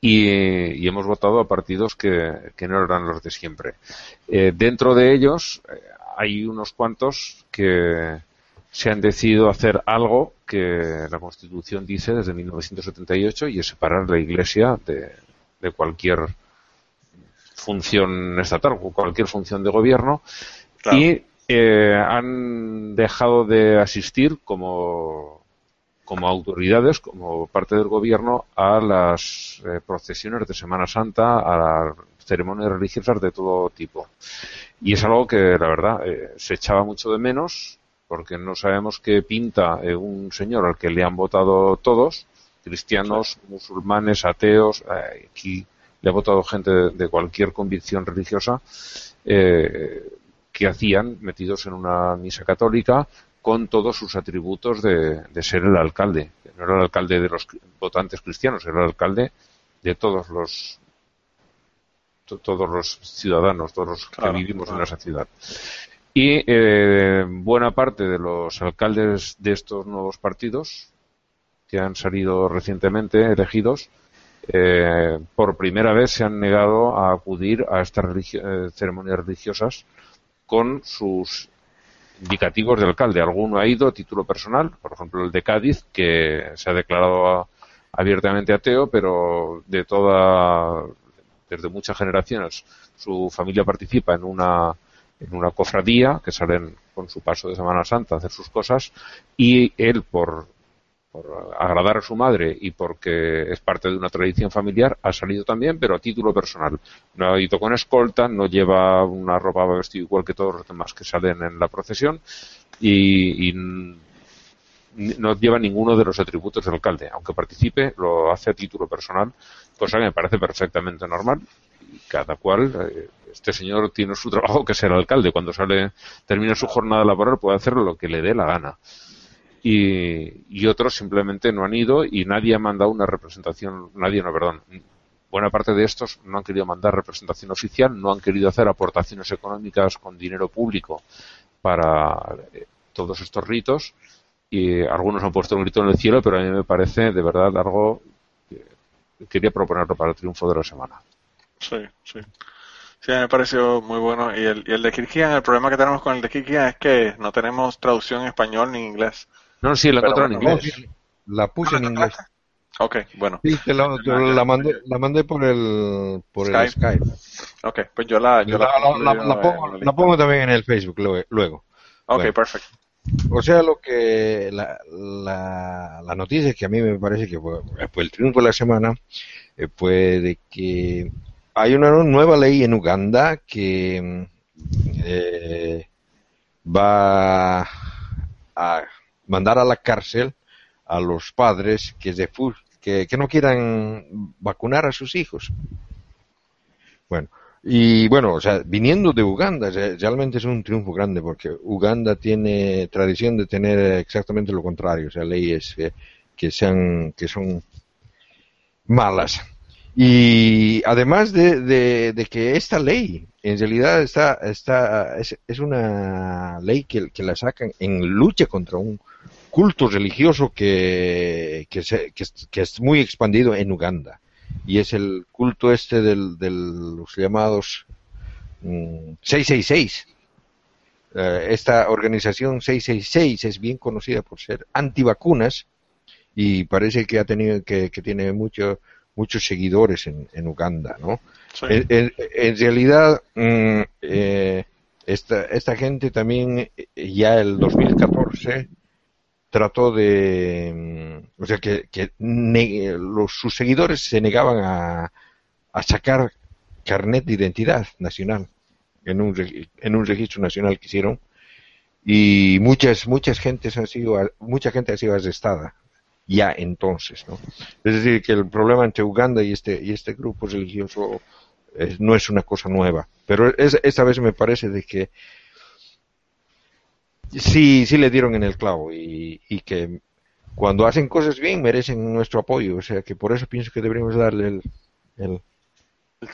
y, y hemos votado a partidos que, que no eran los de siempre. Eh, dentro de ellos eh, hay unos cuantos que se han decidido hacer algo que la Constitución dice desde 1978 y es separar la Iglesia de, de cualquier función estatal o cualquier función de gobierno Claro. y eh, han dejado de asistir como como autoridades, como parte del gobierno, a las eh, procesiones de Semana Santa, a las ceremonias religiosas de todo tipo. Y es algo que, la verdad, eh, se echaba mucho de menos, porque no sabemos qué pinta eh, un señor al que le han votado todos, cristianos, musulmanes, ateos, aquí le ha votado gente de, de cualquier convicción religiosa, que hacían metidos en una misa católica con todos sus atributos de, ser el alcalde. No era el alcalde de los votantes cristianos, era el alcalde de todos los todos los ciudadanos, todos los que vivimos en esa ciudad. Y eh, buena parte de los alcaldes de estos nuevos partidos que han salido recientemente elegidos, eh, por primera vez se han negado a acudir a estas eh, ceremonias religiosas con sus indicativos de alcalde. Alguno ha ido a título personal, por ejemplo el de Cádiz, que se ha declarado abiertamente ateo, pero de toda, desde muchas generaciones, su familia participa en una en una cofradía que salen con su paso de Semana Santa a hacer sus cosas y él por por agradar a su madre y porque es parte de una tradición familiar, ha salido también, pero a título personal. No ha ido con escolta, no lleva una ropa vestida igual que todos los demás que salen en la procesión y, no lleva ninguno de los atributos del alcalde. Aunque participe, lo hace a título personal, cosa que me parece perfectamente normal. Y cada cual, eh, este señor tiene su trabajo que es el alcalde. Cuando sale, termina su jornada laboral, puede hacer lo que le dé la gana y, otros simplemente no han ido y nadie ha mandado una representación, nadie no, perdón, buena parte de estos no han querido mandar representación oficial, no han querido hacer aportaciones económicas con dinero público para eh, todos estos ritos y algunos han puesto un grito en el cielo, pero a mí me parece de verdad algo que quería proponerlo para el triunfo de la semana. Sí, sí. Sí, me pareció muy bueno. Y el, y el de Kirkian, el problema que tenemos con el de Kirkian es que no tenemos traducción en español ni en inglés. No, sí, la encontré en inglés. La puse en inglés. Ok, bueno. Sí, te la, la, mandé, la mandé por el, por Skype. el Skype. Ok, pues yo la, yo la, la, pongo, la, pongo, también en el Facebook luego. Ok, perfecto. O sea, lo que la, la, la noticia que a mí me parece que fue, fue el triunfo de la semana eh, fue de que hay una nueva ley en Uganda que eh, va a mandar a la cárcel a los padres que, no quieran vacunar a sus hijos. Bueno, y bueno, o sea, viniendo de Uganda, realmente es un triunfo grande porque Uganda tiene tradición de tener exactamente lo contrario, o sea, leyes que, sean, que son malas. Y además de, que esta ley, en realidad está, está, es, una ley que, la sacan en lucha contra un, culto religioso que, que, que, es muy expandido en Uganda. Y es el culto este del, de los llamados 666. Mm, eh, esta organización 666 es bien conocida por ser antivacunas y parece que ha tenido que, que tiene mucho, muchos seguidores en, en Uganda, ¿no? En, en, realidad, mm, eh, esta, esta gente también eh, ya el 2014 trató de, mm, o sea, que, los, sus seguidores se negaban a, a sacar carnet de identidad nacional en un, en un registro nacional que hicieron y muchas muchas gentes han sido mucha gente ha sido arrestada ya entonces no es decir que el problema entre Uganda y este y este grupo religioso eh, no es una cosa nueva pero es, esta vez me parece de que sí, sí le dieron en el clavo y, y, que cuando hacen cosas bien merecen nuestro apoyo. O sea que por eso pienso que deberíamos darle el, el,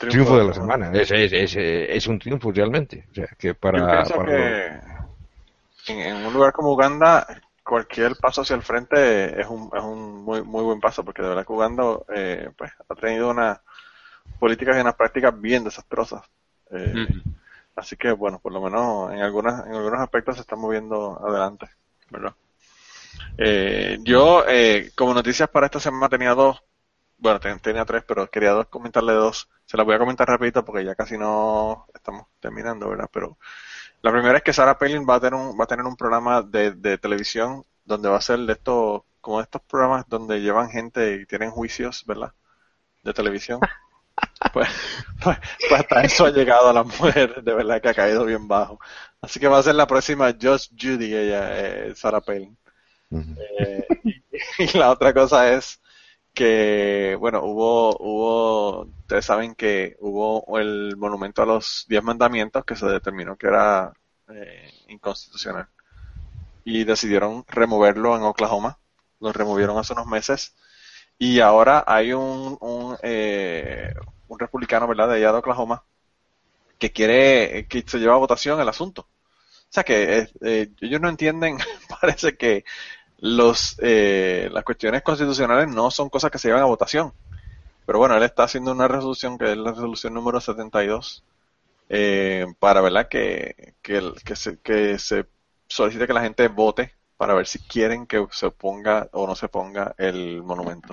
triunfo, de la semana. Es, es, es, un triunfo realmente. O sea que para, en, un lugar como Uganda cualquier paso hacia el frente es un, es un muy, muy buen paso porque de verdad que Uganda eh, pues, ha tenido unas políticas y unas prácticas bien desastrosas. Eh, Así que bueno, por lo menos en algunas en algunos aspectos se está moviendo adelante, ¿verdad? Eh, yo eh, como noticias para esta semana tenía dos, bueno tenía tres, pero quería dos, comentarle dos. Se las voy a comentar rapidito porque ya casi no estamos terminando, ¿verdad? Pero la primera es que Sarah Palin va a tener un va a tener un programa de, de televisión donde va a ser de estos como de estos programas donde llevan gente y tienen juicios, ¿verdad? De televisión. Pues, pues, pues, hasta eso ha llegado a la mujer, de verdad que ha caído bien bajo. Así que va a ser la próxima Just Judy, ella, eh, Sarah Palin. Eh, y, la otra cosa es que, bueno, hubo, hubo, ustedes saben que hubo el monumento a los diez mandamientos que se determinó que era eh, inconstitucional. Y decidieron removerlo en Oklahoma. Lo removieron hace unos meses. Y ahora hay un, un, eh, un republicano, ¿verdad?, de allá de Oklahoma, que quiere que se lleve a votación el asunto. O sea que eh, ellos no entienden, parece que los eh, las cuestiones constitucionales no son cosas que se llevan a votación. Pero bueno, él está haciendo una resolución que es la resolución número 72 eh, para ¿verdad? Que, que, se, que se solicite que la gente vote para ver si quieren que se ponga o no se ponga el monumento.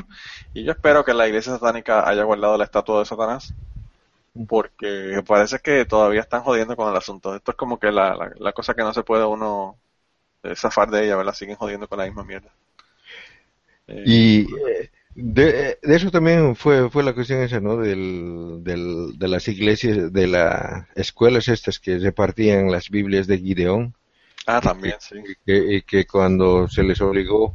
Y yo espero que la iglesia satánica haya guardado la estatua de Satanás, porque parece que todavía están jodiendo con el asunto. Esto es como que la, la, cosa que no se puede uno zafar de ella, ¿verdad? Siguen jodiendo con la misma mierda. y eh, de, de, eso también fue, fue la cuestión esa, ¿no? Del, del, de las iglesias, de las escuelas estas que repartían las Biblias de Gideón. Ah, también, sí. Que, que cuando se les obligó,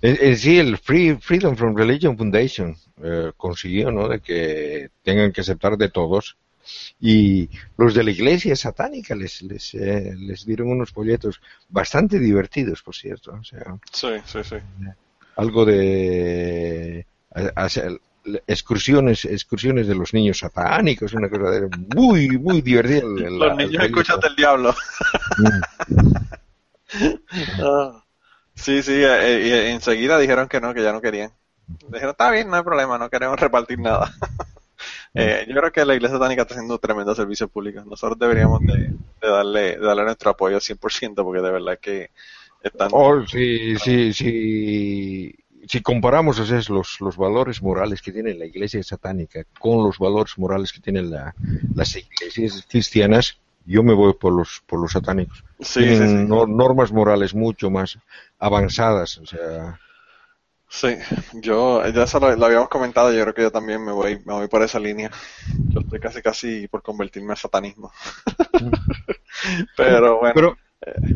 en, en sí el Free, Freedom from Religion Foundation eh, consiguió, ¿no? De que tengan que aceptar de todos. Y los de la iglesia satánica les, les, eh, les dieron unos folletos bastante divertidos, por cierto. O sea, sí, sí, sí. Algo de hacer excursiones excursiones de los niños satánicos, una cosa de, muy, muy divertida. Los niños escuchan del diablo. ah, sí, sí, eh, y enseguida dijeron que no, que ya no querían. Dijeron, está bien, no hay problema, no queremos repartir nada. Eh, yo creo que la Iglesia Satánica está haciendo un tremendo servicio público. Nosotros deberíamos de, de darle, de darle nuestro apoyo al 100% porque de verdad que están... Oh, sí, sí, sí. Si comparamos o sea, los, los valores morales que tiene la iglesia satánica con los valores morales que tienen la, las iglesias cristianas, yo me voy por los, por los satánicos. Sí, tienen sí, sí. no- normas morales mucho más avanzadas. O sea, Sí, yo ya eso lo, lo habíamos comentado, yo creo que yo también me voy, me voy por esa línea. Yo estoy casi casi por convertirme al satanismo. Pero bueno, Pero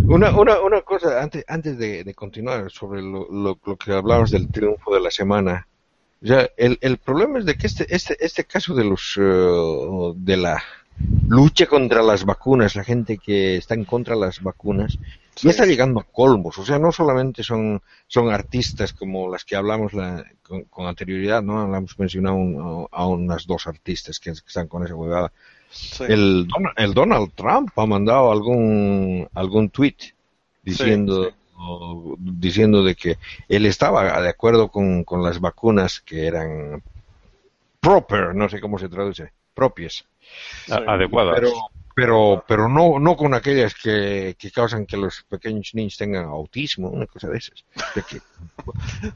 una, una, una cosa, antes, antes de, de continuar sobre lo, lo, lo que hablabas del triunfo de la semana, ya el, el problema es de que este, este, este caso de los eh, de la lucha contra las vacunas, la gente que está en contra de las vacunas, ya está llegando a colmos. O sea, no solamente son, son artistas como las que hablamos la, con, con anterioridad, ¿no? Hablamos mencionado un- a unas dos artistas que, que están con esa huevada. sí. El, Don- el Donald Trump ha mandado algún algún tweet diciendo Sí, sí. o- diciendo de que él estaba de acuerdo con, con las vacunas que eran proper, no sé cómo se traduce, propias, adecuadas. pero pero pero no no con aquellas que, que causan que los pequeños niños tengan autismo, una cosa de esas. De que-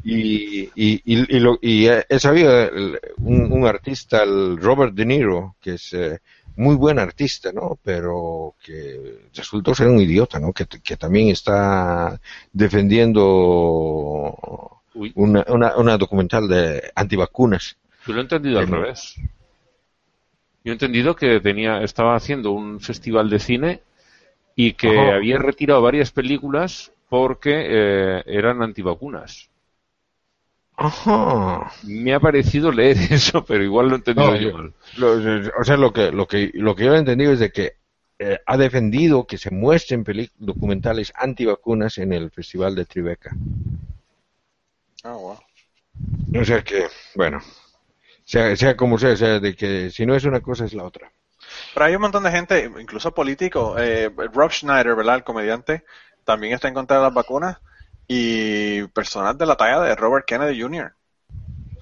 y, y, y, y lo, y he sabido el- un, un artista, el Robert De Niro, que es eh, muy buen artista, ¿no? Pero que resultó ser un idiota, ¿no? Que, que también está defendiendo una, una, una documental de antivacunas. yo lo he entendido al revés. Yo he entendido que tenía, estaba haciendo un festival de cine y que Ajá. había retirado varias películas porque eh, eran antivacunas. Ajá. Me ha parecido leer eso, pero igual lo he entendido No, yo. Lo- o sea, lo que, lo que, lo que yo he entendido es de que eh, ha defendido que se muestren documentales antivacunas en el Festival de Tribeca. Ah, wow. O sea que, bueno, sea, sea como sea, sea, de que si no es una cosa es la otra. Pero hay un montón de gente, incluso políticos. Eh, Rob Schneider, ¿verdad? El comediante, también está en contra de las vacunas. Y personas de la talla de Robert Kennedy Jr.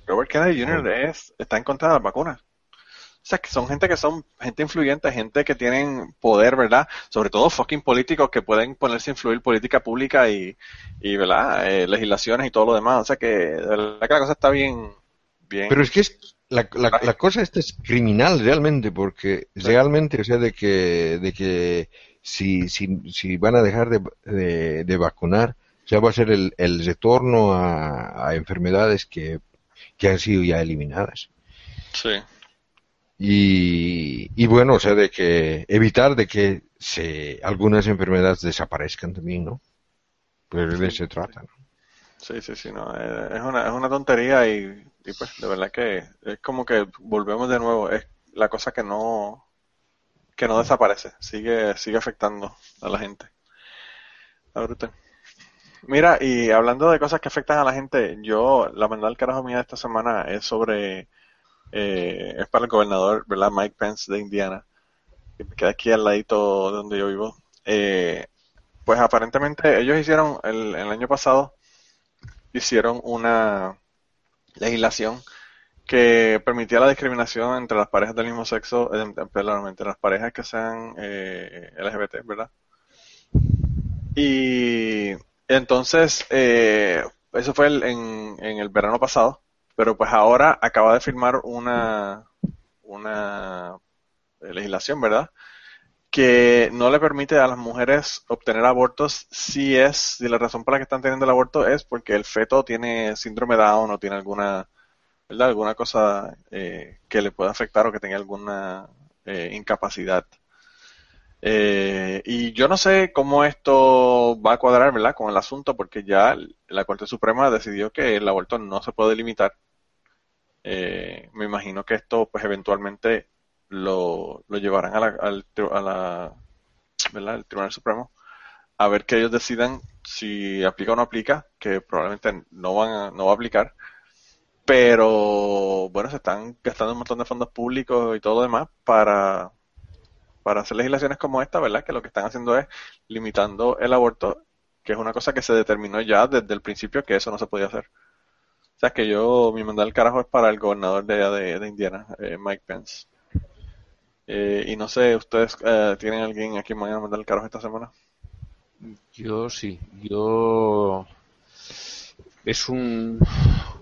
Robert Kennedy Jr. Es, está en contra de las vacunas. O sea, que son gente que son gente influyente, gente que tienen poder, ¿verdad? Sobre todo fucking políticos que pueden ponerse a influir política pública y, y ¿verdad? Eh, legislaciones y todo lo demás. O sea que, de verdad que la cosa está bien, bien. Pero es que es, la, la, la cosa esta es criminal realmente, porque realmente, o sea, de que, de que si, si, si van a dejar de, de, de vacunar, ya va a ser el, el retorno a, a enfermedades que, que han sido ya eliminadas. Sí. Y, y bueno, o sea, de que evitar de que se, algunas enfermedades desaparezcan también, ¿no? Pues de eso se trata, ¿no? Sí, sí, sí, no, es una, es una tontería y, y pues de verdad que es como que volvemos de nuevo, es la cosa que no, que no desaparece, sigue, sigue afectando a la gente. Brutal. Mira, y hablando de cosas que afectan a la gente, yo, la mandada del carajo mía de esta semana es sobre, eh, es para el gobernador, ¿verdad? Mike Pence de Indiana, que queda aquí al ladito de donde yo vivo. Eh, pues aparentemente ellos hicieron, el, el año pasado, hicieron una legislación que permitía la discriminación entre las parejas del mismo sexo, eh, perdón, entre las parejas que sean eh, LGBT, ¿verdad? Y entonces, eh, eso fue el- en, en el verano pasado, pero pues ahora acaba de firmar una, una legislación, ¿verdad? Que no le permite a las mujeres obtener abortos si es, si la razón por la que están teniendo el aborto es porque el feto tiene síndrome Down o tiene alguna, ¿verdad? Alguna cosa eh, que le pueda afectar o que tenga alguna eh, incapacidad. Eh, y yo no sé cómo esto va a cuadrar, ¿verdad? Con el asunto, porque ya la Corte Suprema decidió que el aborto no se puede limitar. Eh, me imagino que esto, pues, eventualmente lo, llevarán a la, al, al Tribunal Supremo a ver que ellos decidan si aplica o no aplica, que probablemente no van a, no va a aplicar. Pero, bueno, se están gastando un montón de fondos públicos y todo lo demás para, hacer legislaciones como esta, ¿verdad? Que lo que están haciendo es limitando el aborto, que es una cosa que se determinó ya desde el principio que eso no se podía hacer. O sea, que yo, mi mandar el carajo es para el gobernador de, de, de Indiana, eh, Mike Pence. Eh, y no sé, ¿ustedes eh, tienen alguien a quien vayan a mandar el carajo esta semana? Yo sí, yo es un,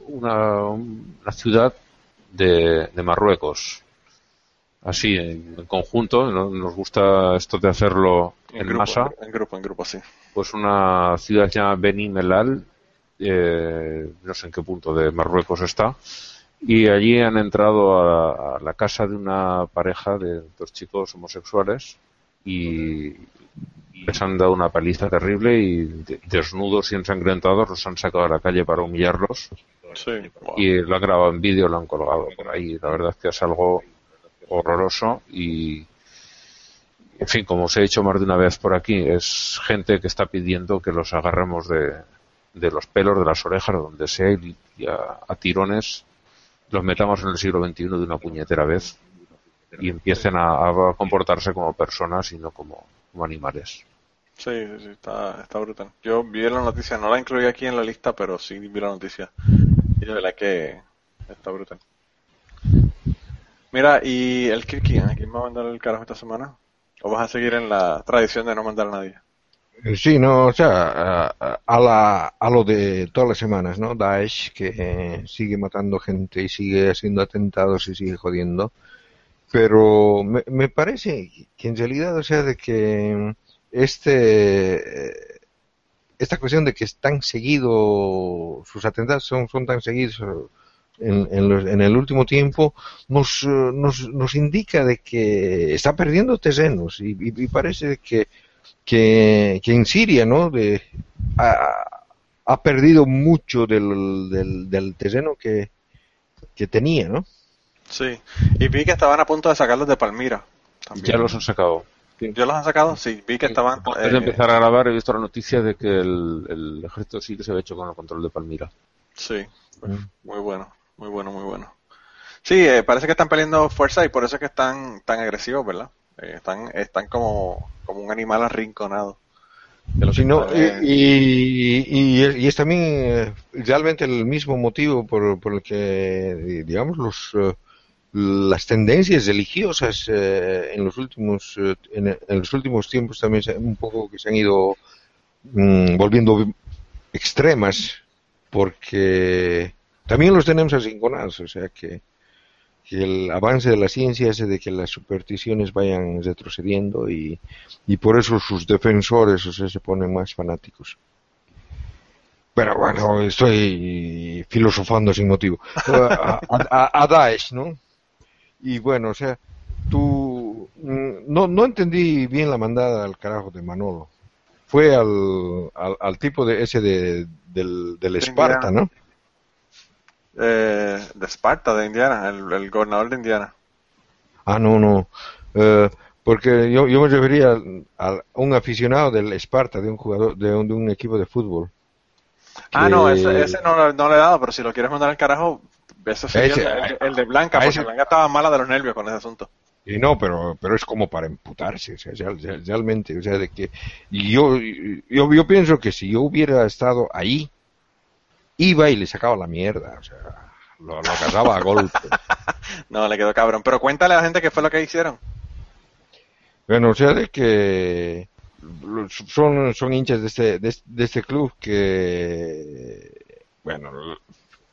una, una ciudad de, de Marruecos. Así, en, en conjunto, ¿no? nos gusta esto de hacerlo en, grupo, masa. En grupo, en grupo, sí. Pues una ciudad que se llama Beni Mellal, eh, no sé en qué punto de Marruecos está, y allí han entrado a, a la casa de una pareja de dos chicos homosexuales y les han dado una paliza terrible y de- desnudos y ensangrentados los han sacado a la calle para humillarlos Sí. y lo han grabado en vídeo, lo han colgado por ahí. La verdad es que es algo horroroso y, en fin, como os he dicho más de una vez por aquí, es gente que está pidiendo que los agarremos de, de los pelos, de las orejas, de donde sea y, y a, a tirones los metamos en el siglo XXI de una puñetera vez y empiecen a, comportarse como personas y no como, animales. Sí, sí, sí, está, brutal. Yo vi la noticia, no la incluí aquí en la lista, pero sí vi la noticia. Y de verdad que está brutal. Mira, ¿y el Kirky? ¿A quién va a mandar el carajo esta semana? ¿O vas a seguir en la tradición de no mandar a nadie? Sí, no, o sea, a, la, a lo de todas las semanas, ¿no? Daesh que eh, sigue matando gente y sigue haciendo atentados y sigue jodiendo. Pero me, parece que en realidad, o sea, de que este, eh, esta cuestión de que es tan seguido, sus atentados son, son tan seguidos en, en, los- en el último tiempo, nos, eh, nos, nos indica de que está perdiendo terrenos y parece que que, que en Siria, ¿no? De, ha, ha perdido mucho del, del, del terreno que, que tenía, ¿no? Sí, y vi que estaban a punto de sacarlos de Palmira. También. Ya los han sacado. ¿Ya los han sacado? Sí, vi que estaban... Antes eh, de empezar a grabar he visto la noticia de que el, el ejército sirio se había hecho con el control de Palmira. Sí, muy bueno, muy bueno, muy bueno. Sí, eh, parece que están peleando fuerza y por eso es que están tan agresivos, ¿verdad? Eh, están, están como, como un animal arrinconado. Sí, no, y, y, y es, y es también eh, realmente el mismo motivo por, por el que, digamos, los, eh, las tendencias religiosas eh, en los últimos en, en los últimos tiempos también se- un poco que se han ido mm, volviendo extremas porque también los tenemos arrinconados, o sea que, que el avance de la ciencia hace de que las supersticiones vayan retrocediendo y, y por eso sus defensores o sea, se ponen más fanáticos. Pero bueno, estoy filosofando sin motivo. A, a- a Daesh, ¿no? Y bueno, o sea, tú... mm, No, no entendí bien la mandada al carajo de Manolo. Fue al, al, al tipo de ese de, del, del Esparta, ¿no? Eh, de Esparta, de Indiana, el, el gobernador de Indiana. Ah, no, no. Eh, Porque yo, yo me refería a un aficionado del Esparta, de un jugador, de un, de un equipo de fútbol. Ah, no, ese, ese no, no, le he dado, pero si lo quieres mandar al carajo, ese sería el, el, de Blanca, porque Blanca estaba mala de los nervios con ese asunto. Y no, pero, pero es como para emputarse, o sea, realmente, o sea, de que yo, yo, yo pienso que si yo hubiera estado ahí, iba y le sacaba la mierda, o sea, lo, lo agarraba a golpe. no, le quedó cabrón. Pero cuéntale a la gente qué fue lo que hicieron. Bueno, o sea, de que son, son hinchas de este, de, este club que, bueno,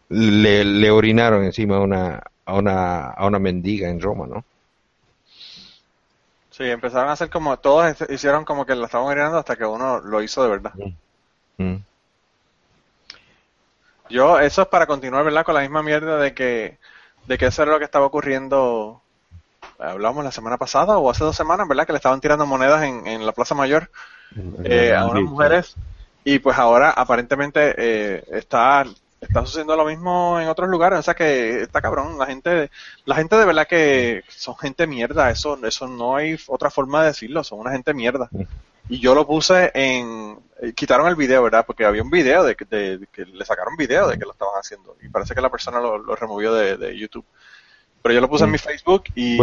le, le orinaron encima a una, a una, a una mendiga en Roma, ¿no? Sí, empezaron a hacer como, todos hicieron como que la estaban orinando hasta que uno lo hizo de verdad. Mm. Mm. Yo, eso es para continuar, ¿verdad? Con la misma mierda de que, de que eso era lo que estaba ocurriendo, hablamos la semana pasada o hace dos semanas, ¿verdad? Que le estaban tirando monedas en, en la Plaza Mayor eh, a unas mujeres. y pues ahora aparentemente eh, está está sucediendo lo mismo en otros lugares, o sea que está cabrón, la gente, la gente de verdad que son gente mierda, eso, eso no hay otra forma de decirlo, son una gente mierda. Y yo lo puse en, eh, quitaron el video, ¿verdad? Porque había un video de, de, que le sacaron video de que lo estaban haciendo y parece que la persona lo, removió de, YouTube. Pero yo lo puse en mi Facebook y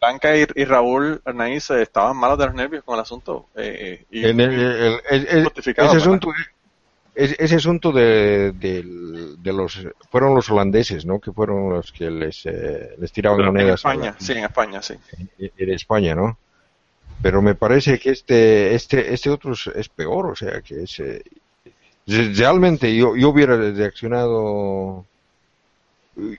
Blanca y, Raúl Arnaiz estaban malos de los nervios con el asunto. Eh, y, ese asunto ese asunto de, de, los fueron los holandeses no que fueron los que les eh, les tiraban monedas en España sí en España sí en, España no pero me parece que este este este otro es, peor o sea que es eh, realmente yo yo hubiera reaccionado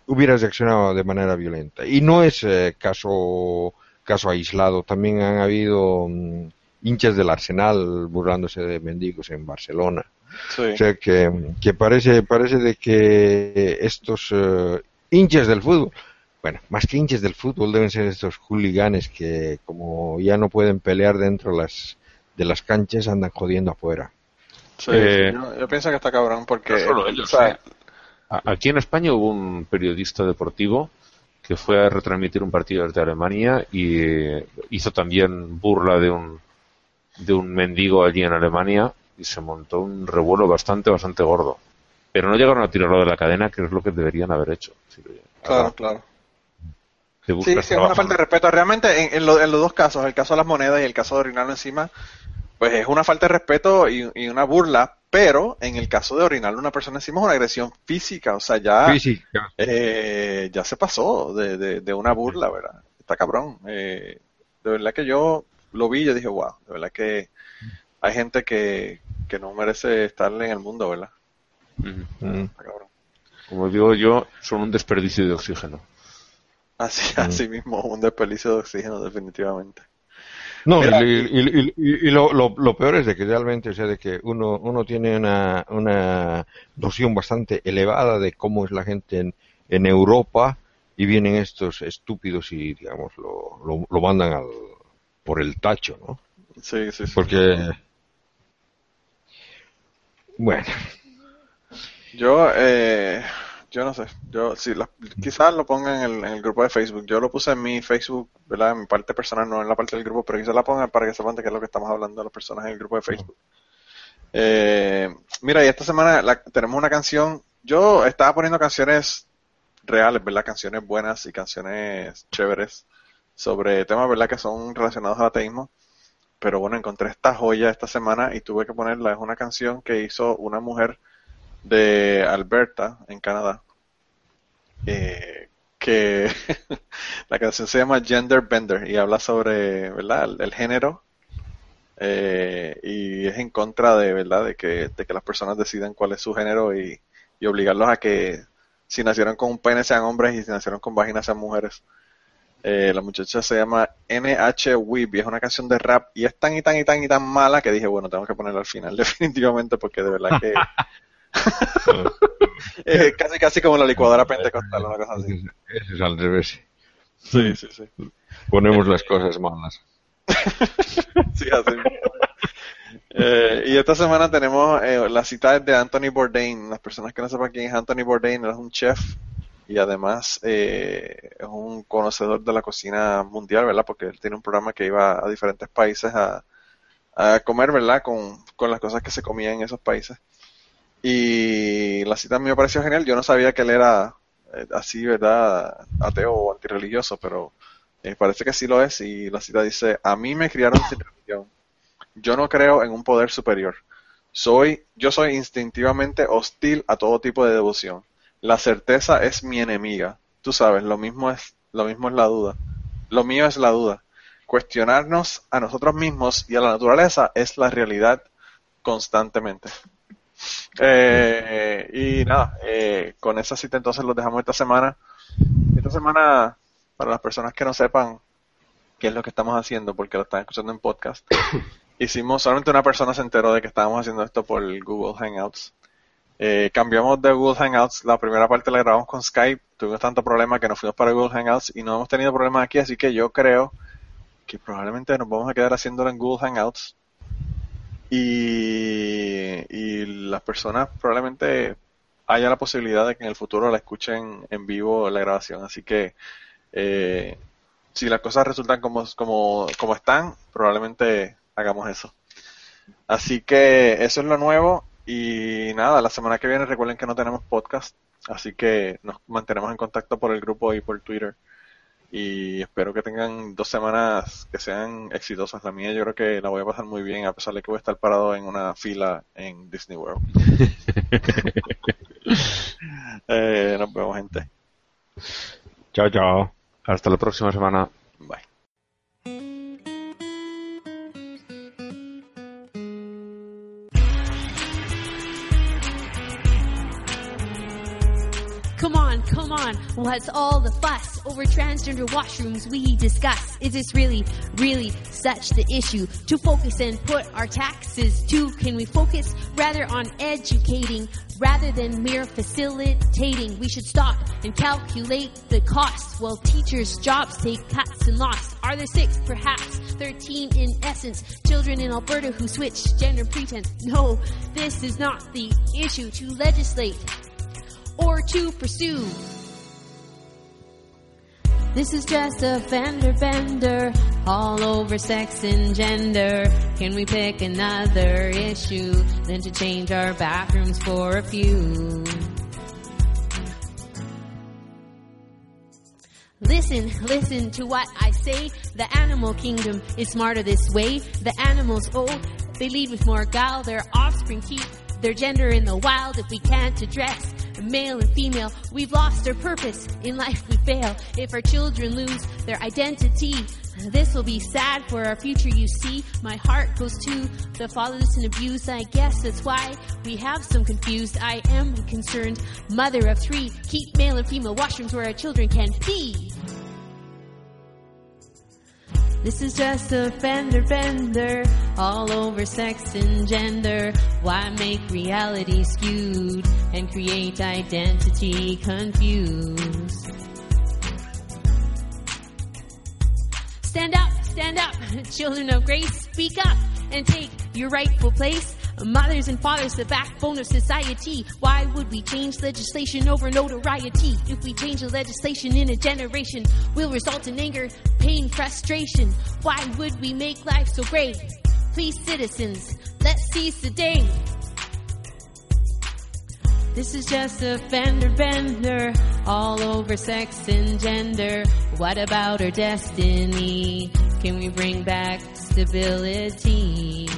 hubiera reaccionado de manera violenta. Y no es eh, caso caso aislado también han habido mm, hinchas del Arsenal burlándose de mendigos en Barcelona. O sea que, que, parece, parece de que estos uh, hinchas del fútbol, bueno, más que hinchas del fútbol deben ser estos huliganes que como ya no pueden pelear dentro las, de las canchas andan jodiendo afuera. Sí, eh, yo, pienso que está cabrón porque... ¿eh? Aquí en España hubo un periodista deportivo que fue a retransmitir un partido desde Alemania y hizo también burla de un de un mendigo allí en Alemania y se montó un revuelo bastante, bastante gordo. Pero no llegaron a tirarlo de la cadena, que es lo que deberían haber hecho. claro, claro. Sí, sí, es una falta de respeto. Realmente, en, los dos casos, el caso de las monedas y el caso de orinarlo encima, pues es una falta de respeto y, una burla, pero en el caso de orinarle a una persona encima es una agresión física, o sea, ya, eh, ya se pasó de, de, una burla, ¿verdad? Está cabrón. Eh, de verdad que yo lo vi y yo dije, wow, de verdad que hay gente que, que no merece estar en el mundo, ¿verdad? Como digo yo, son un desperdicio de oxígeno. Así, así mismo, un desperdicio de oxígeno, definitivamente. No, y, y, lo, lo, peor es de que realmente, o sea, de que uno, uno tiene una, una noción bastante elevada de cómo es la gente en, en Europa y vienen estos estúpidos y, digamos, lo, lo, lo mandan al, por el tacho, ¿no? Sí, sí, sí. Porque bueno. Yo, eh, yo no sé. Yo, si quizás lo ponga en el, en el, grupo de Facebook. Yo lo puse en mi Facebook, ¿verdad? En mi parte personal, no en la parte del grupo, pero quizás la ponga para que sepan de qué es lo que estamos hablando las personas en el grupo de Facebook. Eh, mira, y esta semana tenemos una canción. Yo estaba poniendo canciones reales, ¿verdad? Canciones buenas y canciones chéveres sobre temas, ¿verdad? Que son relacionados al ateísmo pero bueno, encontré esta joya esta semana y tuve que ponerla. Es una canción que hizo una mujer de Alberta, en Canadá, eh, que la canción se llama Gender Bender y habla sobre, ¿verdad?, el, género eh, y es en contra de, ¿verdad?, de que, de que las personas decidan cuál es su género y, y obligarlos a que si nacieron con un pene sean hombres y si nacieron con vagina sean mujeres. Eh, la muchacha se llama NH Weeb y es una canción de rap y es tan y tan y tan y tan mala que dije, bueno, tengo que ponerla al final definitivamente porque de verdad que es casi casi como la licuadora pentecostal, una cosa así. Eso es al revés. Sí, sí, sí. Ponemos las cosas malas. sí, así. Eh, y esta semana tenemos eh, la cita de Anthony Bourdain. Las personas que no sepan quién es Anthony Bourdain, es un chef y además eh, es un conocedor de la cocina mundial, ¿verdad? Porque él tiene un programa que iba a diferentes países a, a comer, ¿verdad? Con, con las cosas que se comían en esos países. Y la cita a mí me pareció genial. Yo no sabía que él era eh, así, ¿verdad? Ateo o antirreligioso, pero eh, parece que sí lo es. Y la cita dice, a mí me criaron sin religión. Yo no creo en un poder superior. Soy, yo soy instintivamente hostil a todo tipo de devoción. La certeza es mi enemiga. Tú sabes, lo mismo es, lo mismo es la duda. Lo mío es la duda. Cuestionarnos a nosotros mismos y a la naturaleza es la realidad constantemente. Eh, y nada, eh, con esa cita entonces los dejamos esta semana. Esta semana, para las personas que no sepan qué es lo que estamos haciendo, porque lo están escuchando en podcast, hicimos, solamente una persona se enteró de que estábamos haciendo esto por el Google Hangouts. Eh, cambiamos de Google Hangouts, la primera parte la grabamos con Skype, tuvimos tanto problema que nos fuimos para Google Hangouts y no hemos tenido problemas aquí, así que yo creo que probablemente nos vamos a quedar haciéndolo en Google Hangouts y, y las personas probablemente haya la posibilidad de que en el futuro la escuchen en vivo la grabación. Así que eh, si las cosas resultan como, como, como están, probablemente hagamos eso. Así que eso es lo nuevo. Y nada, la semana que viene recuerden que no tenemos podcast. Así que nos mantenemos en contacto por el grupo y por Twitter y espero que tengan dos semanas que sean exitosas. La mía yo creo que la voy a pasar muy bien a pesar de que voy a estar parado en una fila en Disney World. eh, nos vemos gente. Chao, chao. Hasta la próxima semana. Bye. Come on, what's all the fuss over transgender washrooms we discuss? Is this really, really such the issue to focus and put our taxes to? Can we focus rather on educating rather than mere facilitating? We should stop and calculate the costs while teachers' jobs take cuts and loss. Are there six, perhaps 13 in essence, children in Alberta who switch gender pretense? No, this is not the issue to legislate or to pursue. This is just a fender bender all over sex and gender. Can we pick another issue than to change our bathrooms for a few? Listen, listen to what I say. The animal kingdom is smarter this way. The animals, oh, they lead with more guile. Their offspring keep their gender in the wild if we can't address male and female. We've lost our purpose. In life we fail. If our children lose their identity, this will be sad for our future, you see. My heart goes to the fatherless and abused. I guess that's why we have some confused. I am concerned. Mother of three. Keep male and female washrooms where our children can be. This is just a fender bender all over sex and gender. Why make reality skewed and create identity confused? Stand up, stand up, children of grace, speak up and take your rightful place. Mothers and fathers, the backbone of society. Why would we change legislation over notoriety? If we change the legislation in a generation, will result in anger, pain, frustration. Why would we make life so great? Please, citizens, let's seize the day. This is just a fender bender all over sex and gender. What about our destiny? Can we bring back stability?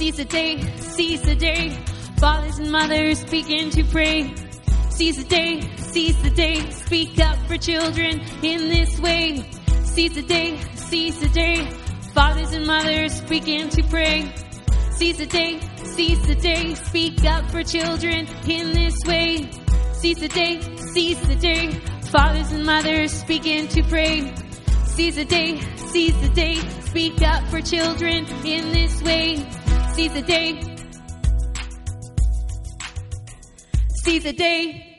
Seize the day, seize the day. Fathers and mothers begin to pray. Seize the day, seize the day. Speak up for children in this way. Seize the day, seize the day. Fathers and mothers begin to pray. Seize the day, seize the day. Speak up for children in this way. Seize the day, seize the day. Fathers and mothers begin to pray. Seize the day, seize the day. Speak up for children in this way. Seize the day. Seize the day.